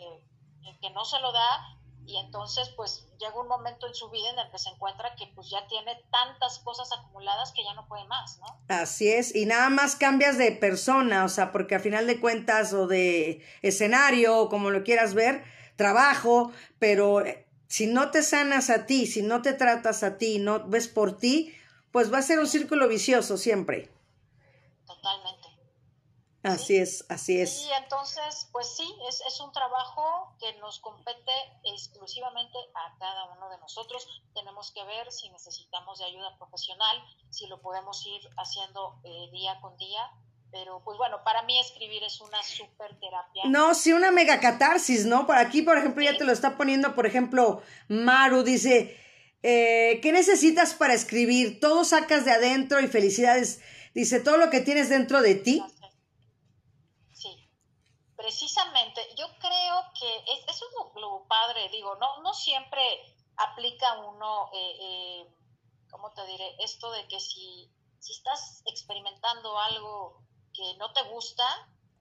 Que, no se lo da y entonces pues llega un momento en su vida en el que se encuentra que pues ya tiene tantas cosas acumuladas que ya no puede más, ¿no? Así es, y nada más cambias de persona, o sea, porque a final de cuentas o de escenario o como lo quieras ver, trabajo, pero eh, si no te sanas a ti, si no te tratas a ti, no ves por ti, pues va a ser un círculo vicioso siempre. Así es, así es. Y entonces, pues sí, es, es un trabajo que nos compete exclusivamente a cada uno de nosotros. Tenemos que ver si necesitamos de ayuda profesional, si lo podemos ir haciendo eh, día con día. Pero, pues bueno, para mí escribir es una super terapia. No, sí, una mega catarsis, ¿no? Por aquí, por ejemplo, ya te lo está poniendo, por ejemplo, Maru dice, eh, ¿qué necesitas para escribir? Todo sacas de adentro y felicidades. Dice, todo lo que tienes dentro de ti precisamente, yo creo que eso es lo, padre, digo, no, no siempre aplica uno, eh, eh, ¿cómo te diré? Esto de que si, si estás experimentando algo que no te gusta,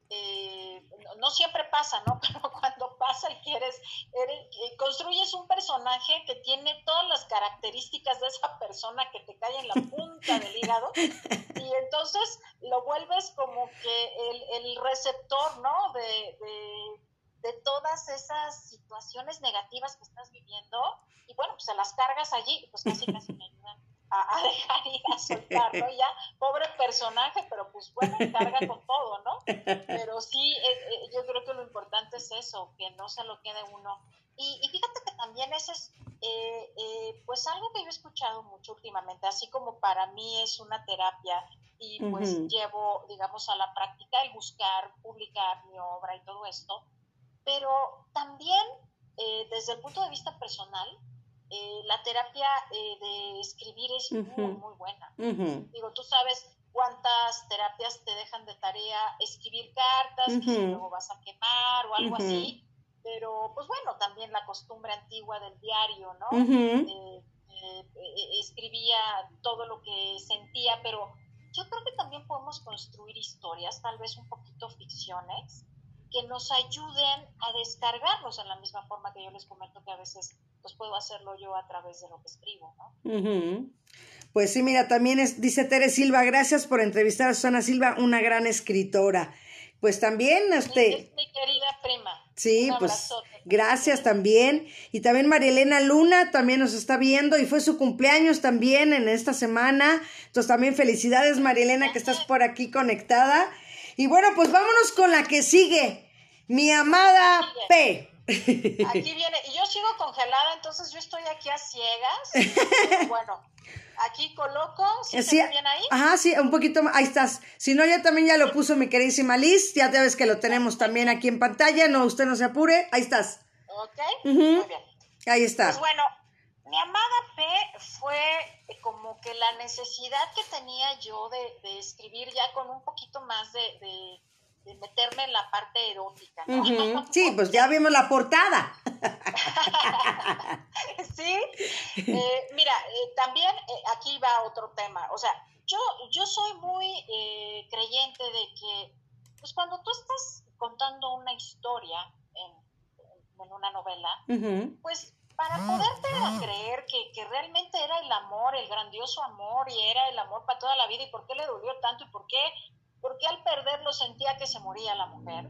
eh, no, siempre pasa, ¿no? Pero cuando pasa y quieres, eh, construyes un personaje que tiene todas las características de esa persona que te cae en la punta del hígado y entonces lo vuelves como que el, el receptor, ¿no? De, de, de, todas esas situaciones negativas que estás viviendo y bueno, pues se las cargas allí, pues casi casi me ayudan a, dejar ir a soltarlo ya, pobre personaje, pero pues bueno, carga con todo, ¿no? Pero sí, eh, eh, yo creo que lo importante es eso, que no se lo quede uno. Y, fíjate que también ese es, eh, pues algo que yo he escuchado mucho últimamente, así como para mí es una terapia y pues llevo, digamos, a la práctica el buscar, publicar mi obra y todo esto, pero también desde el punto de vista personal, eh, la terapia eh, de escribir es muy, muy buena. Digo, tú sabes cuántas terapias te dejan de tarea escribir cartas que luego vas a quemar o algo así, pero pues bueno, también la costumbre antigua del diario, ¿no? Eh, escribía todo lo que sentía, pero yo creo que también podemos construir historias, tal vez un poquito ficciones, que nos ayuden a descargarlos en la misma forma que yo les comento que a veces pues puedo hacerlo yo a través de lo que escribo, ¿no? Pues sí, mira, también es, dice Tere Silva, gracias por entrevistar a Susana Silva, una gran escritora. Pues también, este... Es mi querida prima. Sí, pues gracias también. Y también María Elena Luna también nos está viendo y fue su cumpleaños también en esta semana. Entonces también felicidades María Elena que estás por aquí conectada. Y bueno, pues vámonos con la que sigue. Mi amada P. Aquí viene, y yo sigo congelada, entonces yo estoy aquí a ciegas. bueno, aquí coloco, ¿sí, sí bien ahí? Ajá, sí, un poquito más, ahí estás. Si no, ya también ya lo puso mi queridísima Liz, ya te ves que lo tenemos también aquí en pantalla, no, usted no se apure, ahí estás. Ok, muy bien. Ahí está. Pues bueno, mi amada P fue como que la necesidad que tenía yo de, escribir ya con un poquito más de de meterme en la parte erótica, ¿no? Sí, pues ya vimos la portada. sí, eh, mira, eh, también eh, aquí va otro tema. O sea, yo, yo soy muy creyente de que, pues cuando tú estás contando una historia en, una novela, pues para poderte creer que, que, realmente era el amor, el grandioso amor, y era el amor para toda la vida, y por qué le dolió tanto, y por qué, por qué al perderlo sentía que se moría la mujer,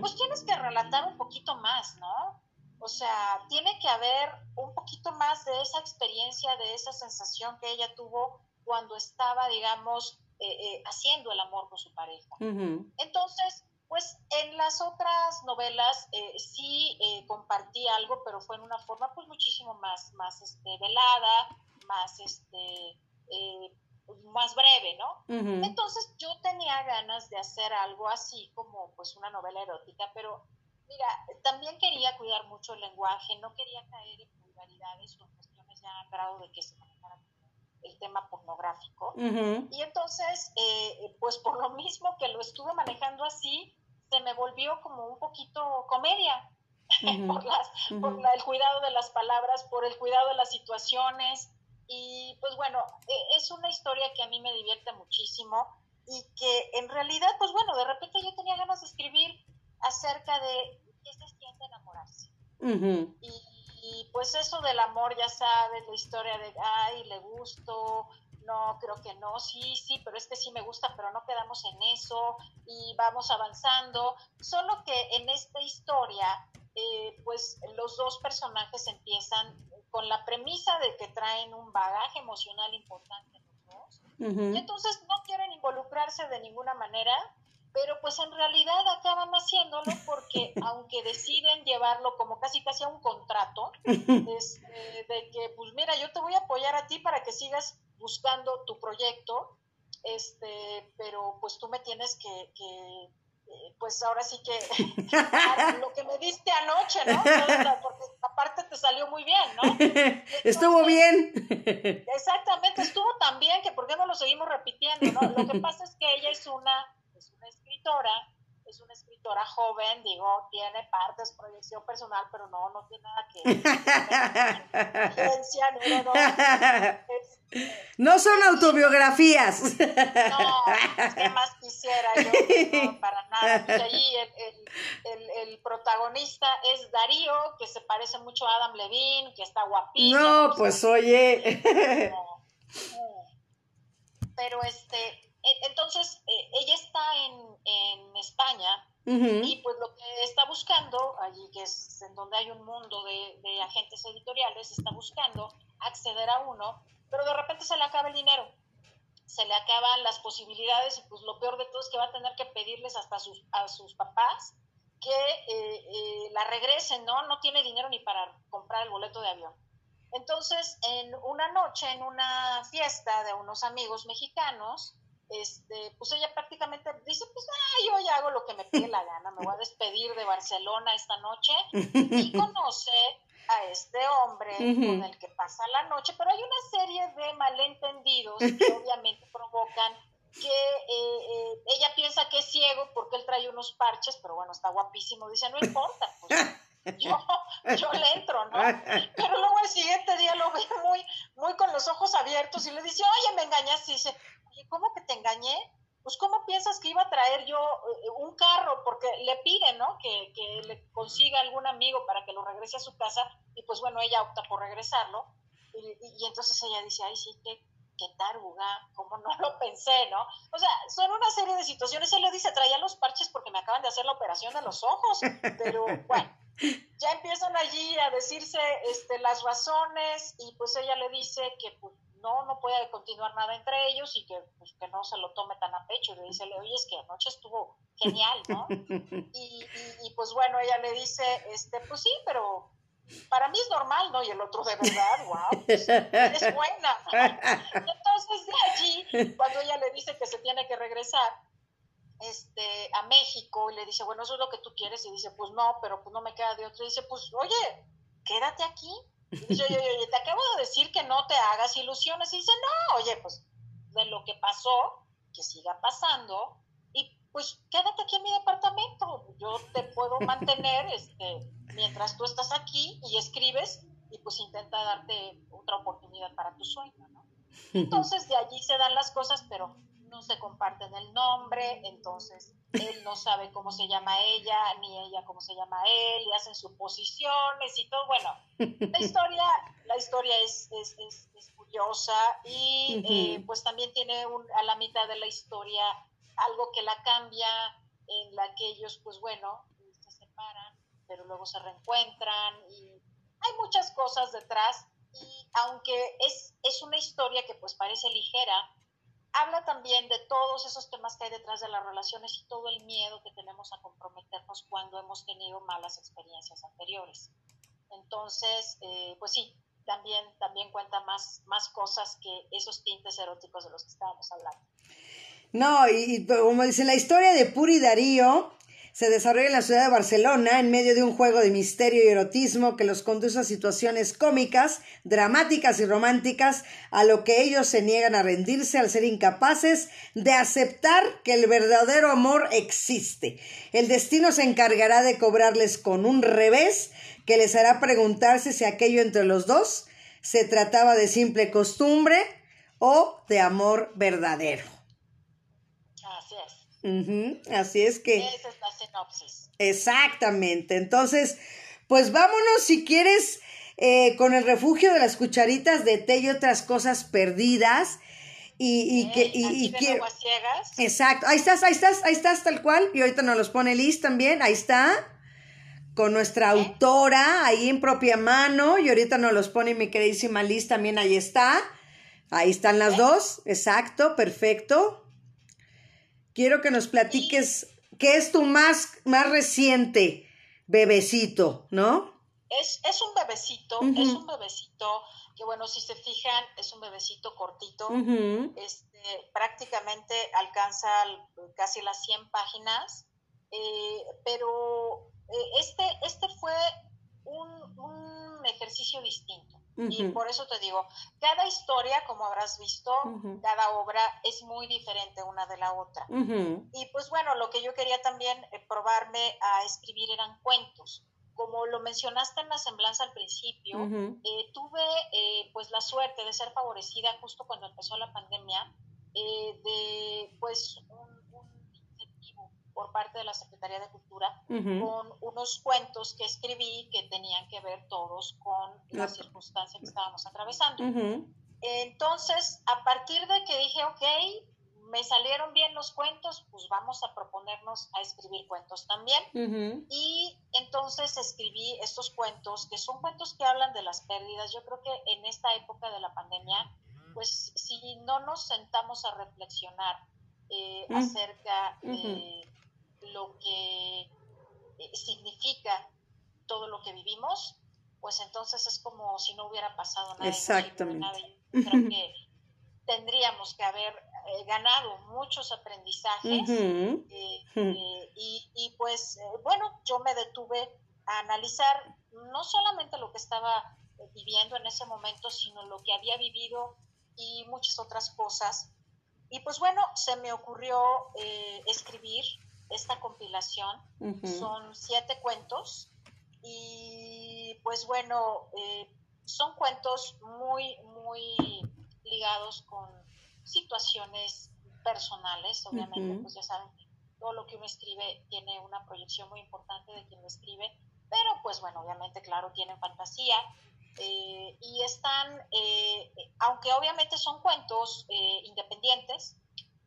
pues tienes que relatar un poquito más, ¿no? O sea, tiene que haber un poquito más de esa experiencia, de esa sensación que ella tuvo cuando estaba, digamos, eh, eh, haciendo el amor con su pareja. Entonces, pues en las otras novelas eh, sí compartí algo, pero fue en una forma pues muchísimo más, más este, velada, más, este, más breve, ¿no? Entonces yo tenía ganas de hacer algo así como pues una novela erótica, pero Mira, también quería cuidar mucho el lenguaje, no quería caer en vulgaridades o cuestiones ya a grado de que se manejara el tema pornográfico. Y entonces, eh, pues por lo mismo que lo estuve manejando así, se me volvió como un poquito comedia. por, las, por el cuidado de las palabras, por el cuidado de las situaciones. Y pues bueno, e, es una historia que a mí me divierte muchísimo y que en realidad, pues bueno, de repente yo tenía ganas de escribir acerca de qué se siente enamorarse. y, pues eso del amor, ya sabes, la historia de, ay, le gusto, no, creo que no, sí, sí, pero es que sí me gusta, pero no quedamos en eso y vamos avanzando. Solo que en esta historia, eh, pues los dos personajes empiezan con la premisa de que traen un bagaje emocional importante Y entonces no quieren involucrarse de ninguna manera pero pues en realidad acaban haciéndolo porque aunque deciden llevarlo como casi casi a un contrato, este, de que pues mira, yo te voy a apoyar a ti para que sigas buscando tu proyecto, este, pero pues tú me tienes que, eh, pues ahora sí que lo que me diste anoche, ¿no? Porque aparte te salió muy bien, ¿no? estuvo bien. Exactamente, estuvo tan bien que por qué no lo seguimos repitiendo, ¿no? Lo que pasa es que ella es una es una escritora, es una escritora joven, digo, tiene partes, proyección personal, pero no, no tiene nada que no, no, son autobiografías. No, ¿qué más quisiera yo? No, para nada. Y allí el, el, protagonista es Darío, que se parece mucho a Adam Levine, que está guapísimo. No, pues oye. Pero este, entonces, eh, ella está en, España y pues lo que está buscando, allí que es en donde hay un mundo de, agentes editoriales, está buscando acceder a uno, pero de repente se le acaba el dinero, se le acaban las posibilidades y pues lo peor de todo es que va a tener que pedirles hasta sus, a sus papás que eh, eh, la regresen, ¿no? No tiene dinero ni para comprar el boleto de avión. Entonces, en una noche, en una fiesta de unos amigos mexicanos, este, pues ella prácticamente dice, pues ah, yo ya hago lo que me pide la gana, me voy a despedir de Barcelona esta noche y conoce a este hombre con el que pasa la noche, pero hay una serie de malentendidos que obviamente provocan que eh, eh, ella piensa que es ciego porque él trae unos parches, pero bueno, está guapísimo, dice, no importa, pues yo, yo le entro, ¿no? Pero luego el siguiente día lo ve muy, muy con los ojos abiertos y le dice, oye, me engañaste, y dice, ¿cómo que te engañé? Pues, ¿cómo piensas que iba a traer yo eh, un carro? Porque le pide, ¿no? Que, le consiga algún amigo para que lo regrese a su casa. Y pues, bueno, ella opta por regresarlo. Y, entonces ella dice, ay, sí, qué, qué taruga, ¿cómo no lo pensé, no? O sea, son una serie de situaciones. Él le dice, traía los parches porque me acaban de hacer la operación de los ojos. Pero, bueno, ya empiezan allí a decirse este, las razones y pues ella le dice que pues, no, no puede continuar nada entre ellos y que, pues, que no se lo tome tan a pecho. Y le dice, oye, es que anoche estuvo genial, ¿no? Y, y, pues bueno, ella le dice, este, pues sí, pero para mí es normal, ¿no? Y el otro, de verdad, wow, pues, es buena. Entonces de allí, cuando ella le dice que se tiene que regresar, este, a México y le dice, bueno, eso es lo que tú quieres, y dice, pues no, pero pues no me queda de otro, y dice, pues oye, quédate aquí, Dice, oye, oye, te acabo de decir que no te hagas ilusiones. Y dice, no, oye, pues de lo que pasó, que siga pasando. Y pues quédate aquí en mi departamento. Yo te puedo mantener este, mientras tú estás aquí y escribes y pues intenta darte otra oportunidad para tu sueño, ¿no? Entonces de allí se dan las cosas, pero no se comparten el nombre, entonces él no sabe cómo se llama ella, ni ella cómo se llama él, y hacen suposiciones y todo. Bueno, la historia, la historia es, es, es, curiosa y eh, pues también tiene a la mitad de la historia algo que la cambia, en la que ellos, pues bueno, se separan, pero luego se reencuentran y hay muchas cosas detrás y aunque es, es una historia que pues parece ligera, habla también de todos esos temas que hay detrás de las relaciones y todo el miedo que tenemos a comprometernos cuando hemos tenido malas experiencias anteriores. Entonces, eh, pues sí, también, también cuenta más, más cosas que esos tintes eróticos de los que estábamos hablando. No, y, y como dice la historia de Puri Darío, se desarrolla en la ciudad de Barcelona en medio de un juego de misterio y erotismo que los conduce a situaciones cómicas, dramáticas y románticas, a lo que ellos se niegan a rendirse al ser incapaces de aceptar que el verdadero amor existe. El destino se encargará de cobrarles con un revés que les hará preguntarse si aquello entre los dos se trataba de simple costumbre o de amor verdadero. Así es que... Esa es la sinopsis. Exactamente. Entonces, pues vámonos si quieres eh, con el refugio de las cucharitas de té y otras cosas perdidas. Y, y que y, exacto ahí estás ahí estás ahí estás tal cual y ahorita nos los pone Liz también ahí está con nuestra autora ahí en propia mano y ahorita nos los pone mi queridísima Liz también ahí está ahí están las dos exacto perfecto quiero que nos platiques qué es tu más, más reciente bebecito, ¿no? Es, es un bebecito, es un bebecito que bueno, si se fijan, es un bebecito cortito, este, prácticamente alcanza casi las 100 páginas, eh, pero eh, este, este fue un, un ejercicio distinto. Y por eso te digo, cada historia, como habrás visto, cada obra es muy diferente una de la otra. Y pues bueno, lo que yo quería también eh, probarme a escribir eran cuentos. Como lo mencionaste en la semblanza al principio, eh, tuve eh, pues la suerte de ser favorecida justo cuando empezó la pandemia, de pues por parte de la Secretaría de Cultura con unos cuentos que escribí que tenían que ver todos con la circunstancia que estábamos atravesando. Entonces, a partir de que dije, ok, me salieron bien los cuentos, pues vamos a proponernos a escribir cuentos también. Y entonces escribí estos cuentos, que son cuentos que hablan de las pérdidas. Yo creo que en esta época de la pandemia, pues si no nos sentamos a reflexionar eh, acerca de lo que eh, significa todo lo que vivimos, pues entonces es como si no hubiera pasado nada. Exactamente. Creo que tendríamos que haber eh, ganado muchos aprendizajes eh, y, y, pues bueno, yo me detuve a analizar no solamente lo que estaba viviendo en ese momento, sino lo que había vivido y muchas otras cosas. Y pues bueno, se me ocurrió escribir esta compilación. Son siete cuentos y pues bueno, eh, son cuentos muy, muy ligados con situaciones personales, obviamente, pues ya saben todo lo que uno escribe tiene una proyección muy importante de quien lo escribe, pero pues bueno, obviamente, claro, tienen fantasía. Eh, y están, eh, aunque obviamente son cuentos independientes,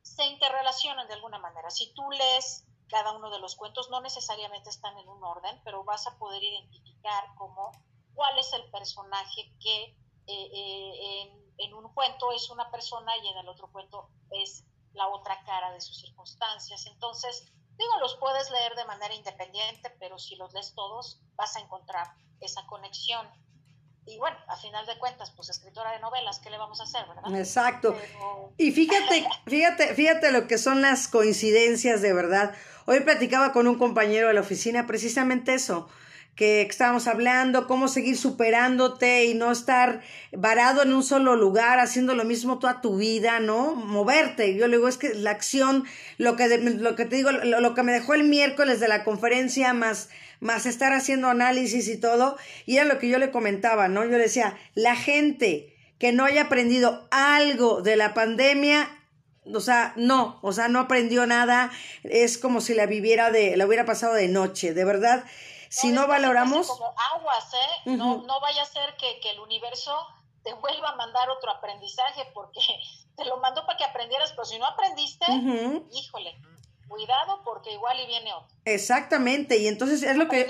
se interrelacionan de alguna manera. Si tú lees cada uno de los cuentos no necesariamente están en un orden, pero vas a poder identificar como cuál es el personaje que eh, eh, en, un cuento es una persona y en el otro cuento es la otra cara de sus circunstancias. Entonces, digo, los puedes leer de manera independiente, pero si los lees todos, vas a encontrar esa conexión y bueno, a final de cuentas, pues escritora de novelas, ¿qué le vamos a hacer, verdad? Exacto. Y fíjate, fíjate, fíjate lo que son las coincidencias de verdad. Hoy platicaba con un compañero de la oficina precisamente eso, que estábamos hablando, cómo seguir superándote y no estar varado en un solo lugar, haciendo lo mismo toda tu vida, ¿no? Moverte. Yo le digo, es que la acción, lo que, lo que te digo, lo, lo, que me dejó el miércoles de la conferencia, más, más estar haciendo análisis y todo, y era lo que yo le comentaba, ¿no? Yo le decía, la gente que no haya aprendido algo de la pandemia o sea, no, o sea, no aprendió nada, es como si la viviera de, la hubiera pasado de noche, de verdad. Si no, valoramos... Como aguas, ¿eh? no, no vaya a ser que, que el universo te vuelva a mandar otro aprendizaje porque te lo mandó para que aprendieras, pero si no aprendiste, híjole, cuidado porque igual y viene otro. Exactamente, y entonces es lo que...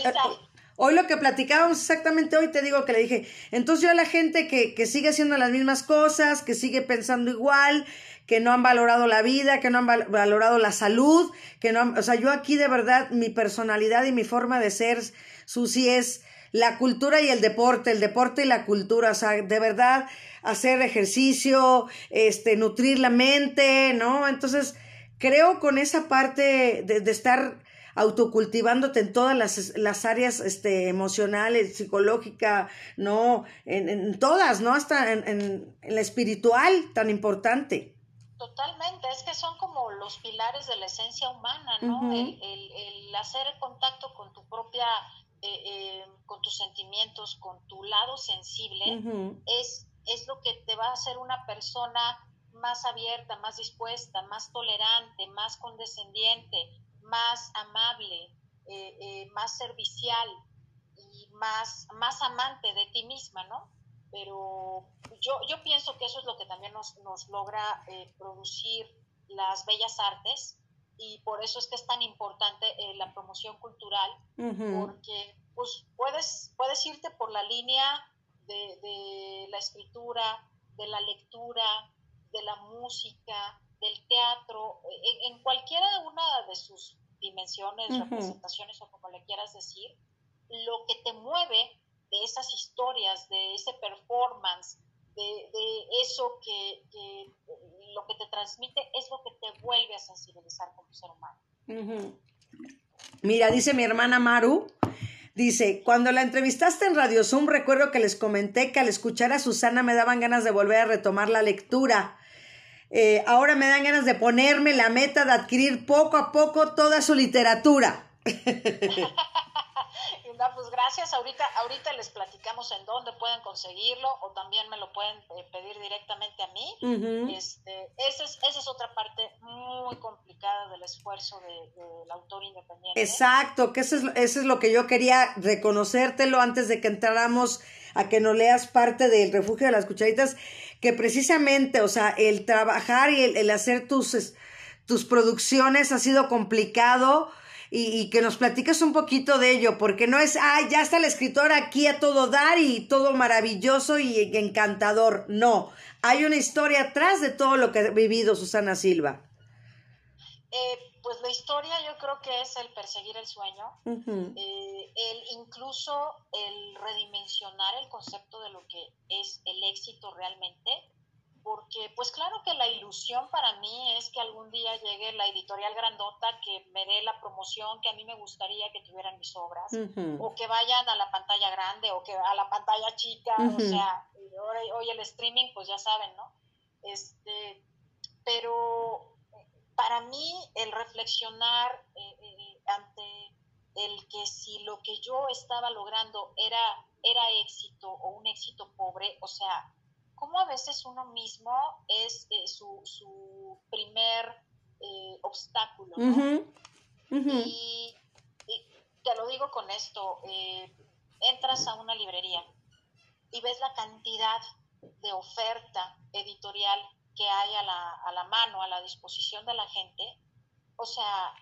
Hoy lo que platicábamos exactamente hoy, te digo que le dije, entonces yo a la gente que, que sigue haciendo las mismas cosas, que sigue pensando igual, que no han valorado la vida, que no han valorado la salud, que no han, o sea, yo aquí de verdad mi personalidad y mi forma de ser, Susi, es la cultura y el deporte, el deporte y la cultura, o sea, de verdad hacer ejercicio, este, nutrir la mente, ¿no? Entonces, creo con esa parte de, de estar autocultivándote en todas las, las áreas este, emocionales, psicológica, ¿no? En, en todas, ¿no? Hasta en, en, en la espiritual, tan importante. Totalmente, es que son como los pilares de la esencia humana, ¿no? el, el, hacer el contacto con tu propia, eh, eh, con tus sentimientos, con tu lado sensible, es, es lo que te va a hacer una persona más abierta, más dispuesta, más tolerante, más condescendiente, más amable, eh, más servicial y más, más amante de ti misma, ¿no? pero yo, yo pienso que eso es lo que también nos, nos logra eh, producir las bellas artes y por eso es que es tan importante eh, la promoción cultural, porque pues, puedes, puedes irte por la línea de, de, la escritura, de la lectura, de la música, del teatro, en, en cualquiera una de sus dimensiones, representaciones o como le quieras decir, lo que te mueve de esas historias, de ese performance, de, eso que, lo que te transmite es lo que te vuelve a sensibilizar como ser humano. Mira, dice mi hermana Maru, dice, cuando la entrevistaste en Radio Zoom, recuerdo que les comenté que al escuchar a Susana me daban ganas de volver a retomar la lectura. Eh, ahora me dan ganas de ponerme la meta de adquirir poco a poco toda su literatura. pues gracias. Ahorita, ahorita les platicamos en dónde pueden conseguirlo o también me lo pueden eh, pedir directamente a mí. este, esa, es, esa es otra parte muy complicada del esfuerzo del autor independiente. Exacto, que eso es, eso es lo que yo quería reconocértelo antes de que entráramos a que no leas parte del refugio de las cucharitas, que precisamente, o sea, el trabajar y el, hacer tus, tus producciones ha sido complicado y, que nos platiques un poquito de ello, porque no es, ay, ya está el escritor aquí a todo dar y todo maravilloso y encantador. No, hay una historia atrás de todo lo que ha vivido Susana Silva. Eh, pues la historia yo creo que es el perseguir el sueño, eh, el incluso el redimensionar el concepto de lo que es el éxito realmente porque pues claro que la ilusión para mí es que algún día llegue la editorial grandota que me dé la promoción que a mí me gustaría que tuvieran mis obras, o que vayan a la pantalla grande o que a la pantalla chica, o sea, hoy, el streaming pues ya saben, ¿no? Este, pero para mí el reflexionar eh, eh, ante el que si lo que yo estaba logrando era, era éxito o un éxito pobre, o sea, cómo a veces uno mismo es eh, su, su, primer obstáculo. Y, te lo digo con esto, entras a una librería y ves la cantidad de oferta editorial que hay a la, a la mano, a la disposición de la gente, o sea,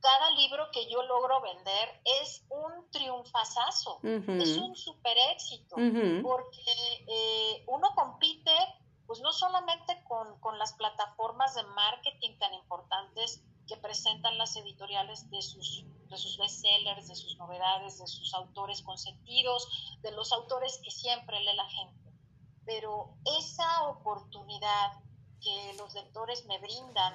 cada libro que yo logro vender es un triunfazazo, es un super éxito, porque eh, uno compite pues no solamente con, con, las plataformas de marketing tan importantes que presentan las editoriales de sus, de sus bestsellers, de sus novedades, de sus autores consentidos, de los autores que siempre lee la gente. Pero esa oportunidad que los lectores me brindan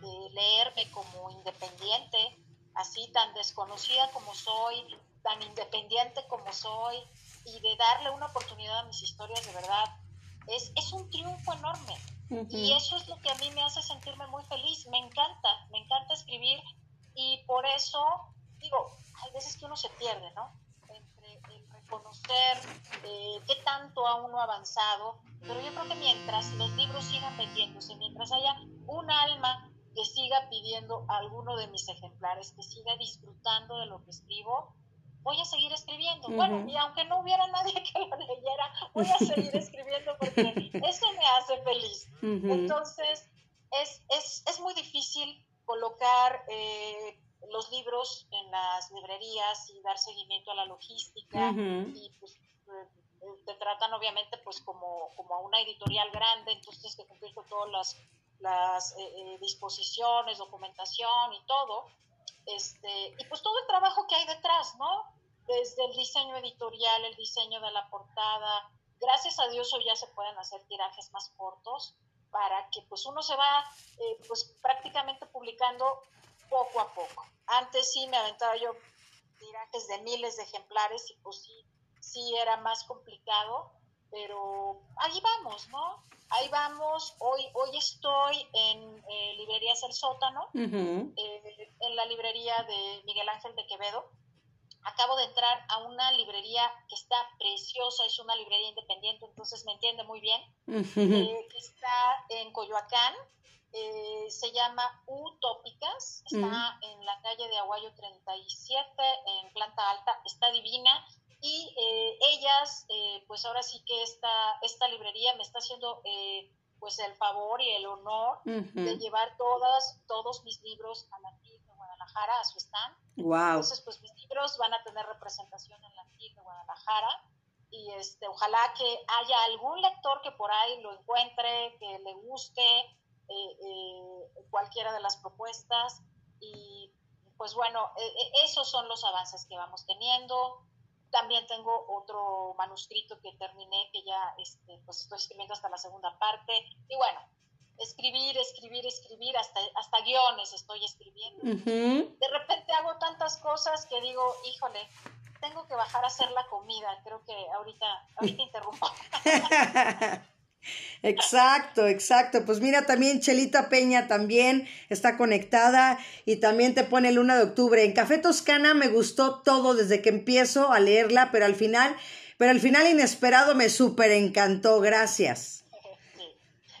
de leerme como independiente, así tan desconocida como soy, tan independiente como soy y de darle una oportunidad a mis historias de verdad, es, es un triunfo enorme. Y eso es lo que a mí me hace sentirme muy feliz. Me encanta, me encanta escribir y por eso, digo, hay veces que uno se pierde, ¿no? Reconocer eh, qué tanto a uno ha avanzado, pero yo creo que mientras los libros sigan vendiéndose, mientras haya un alma que siga pidiendo a alguno de mis ejemplares, que siga disfrutando de lo que escribo, voy a seguir escribiendo. Bueno, y aunque no hubiera nadie que lo leyera, voy a seguir escribiendo porque eso me hace feliz. Entonces, es, es, es, muy difícil colocar eh, los libros en las librerías y dar seguimiento a la logística y pues eh, te tratan obviamente pues como, como a una editorial grande, entonces tienes que cumplir con todas las, las eh, disposiciones, documentación y todo. Este, y pues todo el trabajo que hay detrás, ¿no? desde el diseño editorial, el diseño de la portada. Gracias a Dios hoy ya se pueden hacer tirajes más cortos para que pues uno se va eh, pues prácticamente publicando poco a poco. Antes sí me aventaba yo tirajes de miles de ejemplares y pues sí, sí era más complicado, pero ahí vamos, ¿no? Ahí vamos. Hoy, hoy estoy en eh, Librerías El Sótano, eh, en la librería de Miguel Ángel de Quevedo acabo de entrar a una librería que está preciosa, es una librería independiente, entonces me entiende muy bien, eh, está en Coyoacán, eh, se llama Utópicas, está en la calle de Aguayo 37, en planta alta, está divina, y eh, ellas, pues ahora sí que esta, esta librería me está haciendo pues el favor y el honor de llevar todas, todos mis libros a la a su stand. Entonces, pues mis libros van a tener representación en la FIC de Guadalajara y este, ojalá que haya algún lector que por ahí lo encuentre, que le guste eh, eh, cualquiera de las propuestas y pues bueno, e, e, esos son los avances que vamos teniendo. También tengo otro manuscrito que terminé, que ya este, pues estoy escribiendo hasta la segunda parte. Y bueno, escribir, escribir, escribir, hasta, hasta guiones estoy escribiendo. De repente hago tantas cosas que digo, híjole, tengo que bajar a hacer la comida. Creo que ahorita, ahorita interrumpo. Exacto, exacto. Pues mira, también Chelita Peña también está conectada y también te pone Luna de Octubre. En Café Toscana me gustó todo desde que empiezo a leerla, pero al final, pero al final inesperado me súper encantó. Gracias.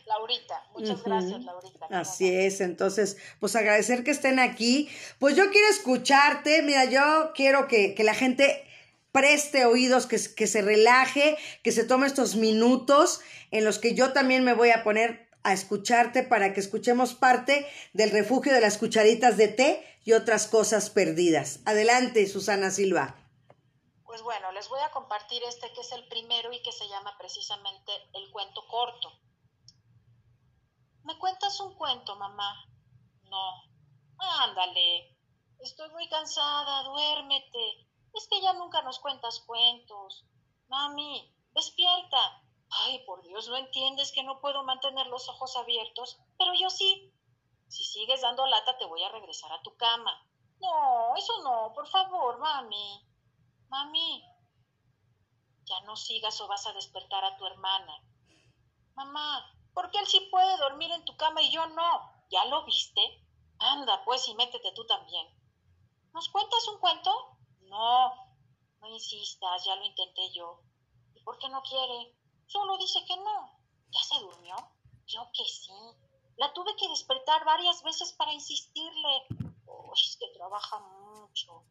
Laurita. Muchas gracias, Laurita. Así es, entonces, pues agradecer que estén aquí. Pues yo quiero escucharte, mira, yo quiero que, la gente preste oídos, que, se relaje, que se tome estos minutos en los que yo también me voy a poner a escucharte para que escuchemos parte del refugio de las cucharitas de té y otras cosas perdidas. Adelante, Susana Silva. Pues bueno, les voy a compartir este que es el primero y que se llama precisamente el cuento corto. ¿Me cuentas un cuento, mamá? No. Ándale. Estoy muy cansada, duérmete. Es que ya nunca nos cuentas cuentos. Mami, despierta. Ay, por Dios, ¿no entiendes que no puedo mantener los ojos abiertos? Pero yo sí. Si sigues dando lata, te voy a regresar a tu cama. No, eso no, por favor, mami. Mami, ya no sigas o vas a despertar a tu hermana. Mamá, porque él sí puede dormir en tu cama y yo no. ¿Ya lo viste? Anda, pues, y métete tú también. ¿Nos cuentas un cuento? No, no insistas, ya lo intenté yo. ¿Y por qué no quiere? Solo dice que no. ¿Ya se durmió? Yo que sí. La tuve que despertar varias veces para insistirle. Oh, es que trabaja mucho.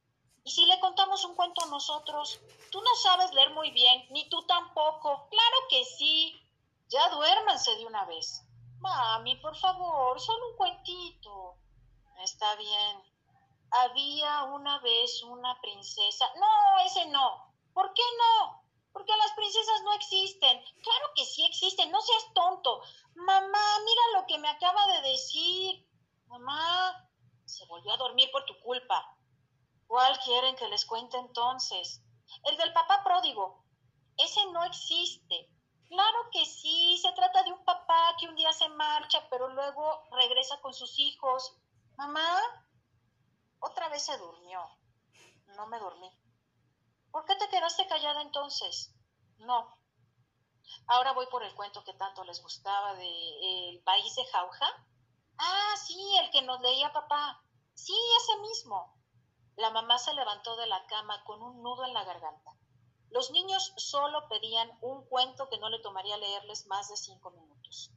¿Y si le contamos un cuento a nosotros? Tú no sabes leer muy bien, ni tú tampoco. Claro que sí. Ya duérmanse de una vez. Mami, por favor, solo un cuentito. Está bien. Había una vez una princesa. No, ese no. ¿Por qué no? Porque las princesas no existen. Claro que sí existen, no seas tonto. Mamá, mira lo que me acaba de decir. Mamá, se volvió a dormir por tu culpa. ¿Cuál quieren que les cuente entonces? El del papá pródigo. Ese no existe. Claro que sí, se trata de un papá que un día se marcha, pero luego regresa con sus hijos. Mamá, otra vez se durmió. No me dormí. ¿Por qué te quedaste callada entonces? No. Ahora voy por el cuento que tanto les gustaba de El país de Jauja. Ah, sí, el que nos leía papá. Sí, ese mismo. La mamá se levantó de la cama con un nudo en la garganta. Los niños solo pedían un cuento que no le tomaría leerles más de cinco minutos.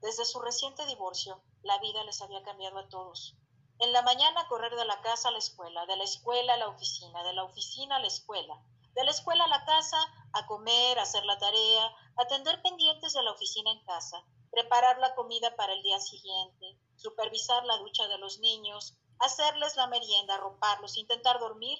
Desde su reciente divorcio, la vida les había cambiado a todos. En la mañana correr de la casa a la escuela, de la escuela a la oficina, de la oficina a la escuela, de la escuela a la casa, a comer, hacer la tarea, atender pendientes de la oficina en casa, preparar la comida para el día siguiente, supervisar la ducha de los niños, hacerles la merienda, arroparlos, intentar dormir.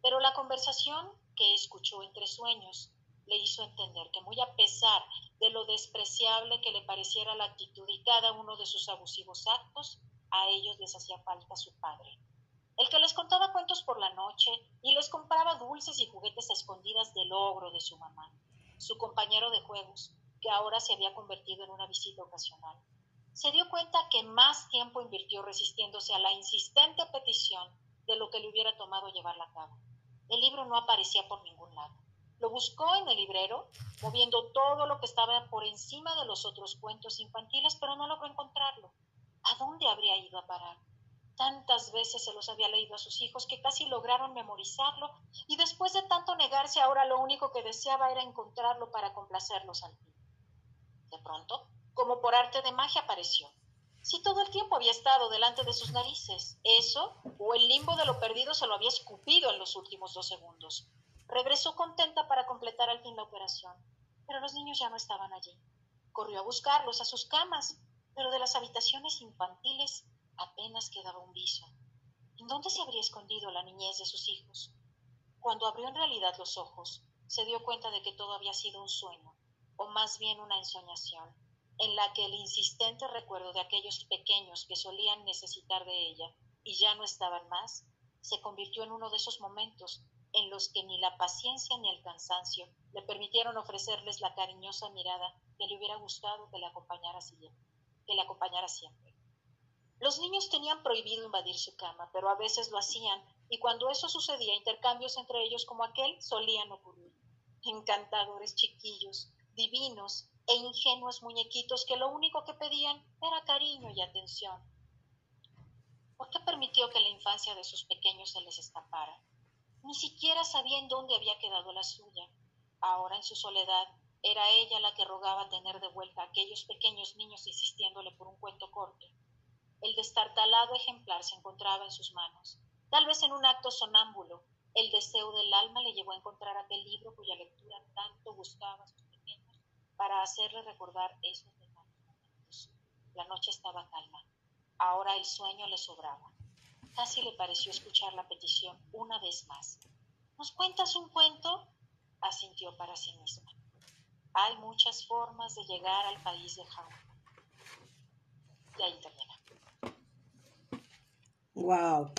Pero la conversación que escuchó entre sueños le hizo entender que muy a pesar de lo despreciable que le pareciera la actitud y cada uno de sus abusivos actos, a ellos les hacía falta su padre. El que les contaba cuentos por la noche y les compraba dulces y juguetes a escondidas del ogro de su mamá, su compañero de juegos, que ahora se había convertido en una visita ocasional. Se dio cuenta que más tiempo invirtió resistiéndose a la insistente petición de lo que le hubiera tomado llevarla a cabo. El libro no aparecía por ningún lado. Lo buscó en el librero, moviendo todo lo que estaba por encima de los otros cuentos infantiles, pero no logró encontrarlo. ¿A dónde habría ido a parar? Tantas veces se los había leído a sus hijos que casi lograron memorizarlo y después de tanto negarse ahora lo único que deseaba era encontrarlo para complacerlos al fin. De pronto, como por arte de magia apareció. Si todo el tiempo había estado delante de sus narices, eso o el limbo de lo perdido se lo había escupido en los últimos dos segundos. Regresó contenta para completar al fin la operación, pero los niños ya no estaban allí. Corrió a buscarlos a sus camas, pero de las habitaciones infantiles apenas quedaba un viso. ¿En dónde se habría escondido la niñez de sus hijos? Cuando abrió en realidad los ojos, se dio cuenta de que todo había sido un sueño, o más bien una ensoñación, en la que el insistente recuerdo de aquellos pequeños que solían necesitar de ella y ya no estaban más, se convirtió en uno de esos momentos en los que ni la paciencia ni el cansancio le permitieron ofrecerles la cariñosa mirada que le hubiera gustado que le acompañara siempre. Que le acompañara siempre. Los niños tenían prohibido invadir su cama, pero a veces lo hacían, y cuando eso sucedía, intercambios entre ellos como aquel solían ocurrir. Encantadores chiquillos, divinos e ingenuos muñequitos que lo único que pedían era cariño y atención. ¿Por qué permitió que la infancia de sus pequeños se les escapara? Ni siquiera sabía en dónde había quedado la suya. Ahora, en su soledad, era ella la que rogaba tener de vuelta a aquellos pequeños niños insistiéndole por un cuento corto. El destartalado ejemplar se encontraba en sus manos. Tal vez en un acto sonámbulo, el deseo del alma le llevó a encontrar aquel libro cuya lectura tanto buscaba sus pequeños para hacerle recordar esos lejanos momentos. La noche estaba calma. Ahora el sueño le sobraba. Casi le pareció escuchar la petición una vez más. ¿Nos cuentas un cuento? asintió para sí misma. Hay muchas formas de llegar al país de Jaúl. Y ahí termina. Wow.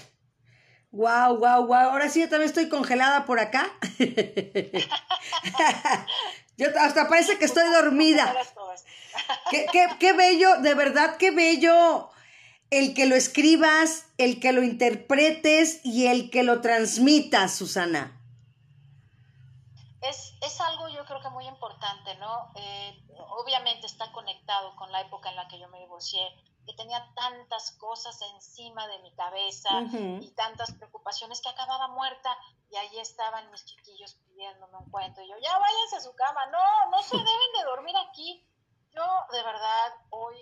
Wow, wow, wow. Ahora sí, yo también estoy congelada por acá. yo hasta parece que estoy dormida. qué, qué, qué bello, de verdad, qué bello el que lo escribas, el que lo interpretes y el que lo transmitas, Susana. Es, es algo yo creo que muy importante, ¿no? Eh, obviamente está conectado con la época en la que yo me divorcié, que tenía tantas cosas encima de mi cabeza y tantas preocupaciones que acababa muerta y ahí estaban mis chiquillos pidiéndome un cuento y yo, ya váyanse a su cama, no, no se deben de dormir aquí. Yo de verdad hoy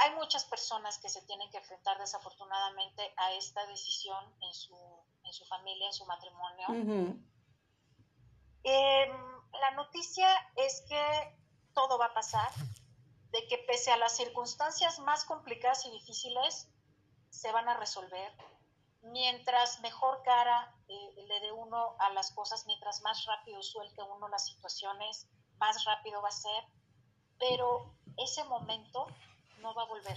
hay muchas personas que se tienen que enfrentar desafortunadamente a esta decisión en su, en su familia, en su matrimonio. Em, la noticia es que todo va a pasar, de que pese a las circunstancias más complicadas y difíciles, se van a resolver. Mientras mejor cara eh, le dé uno a las cosas, mientras más rápido suelte uno las situaciones, más rápido va a ser. Pero ese momento no va a volver.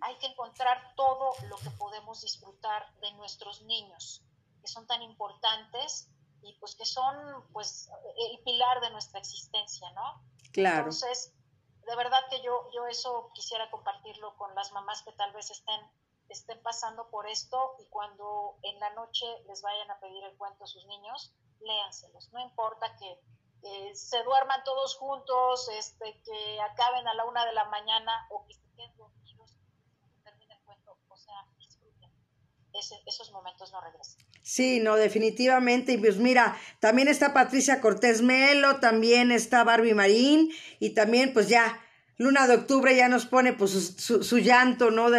Hay que encontrar todo lo que podemos disfrutar de nuestros niños, que son tan importantes y pues que son pues el pilar de nuestra existencia, ¿no? Claro. Entonces, de verdad que yo, yo eso quisiera compartirlo con las mamás que tal vez estén estén pasando por esto y cuando en la noche les vayan a pedir el cuento a sus niños, léanselos. No importa que se duerman todos juntos, este, que acaben a la una de la mañana o que se queden dormidos, que termine el cuento. O sea, disfruten. esos momentos no regresan. Sí, no, definitivamente. Y pues mira, también está Patricia Cortés Melo, también está Barbie Marín y también pues ya Luna de Octubre ya nos pone pues su, llanto, ¿no?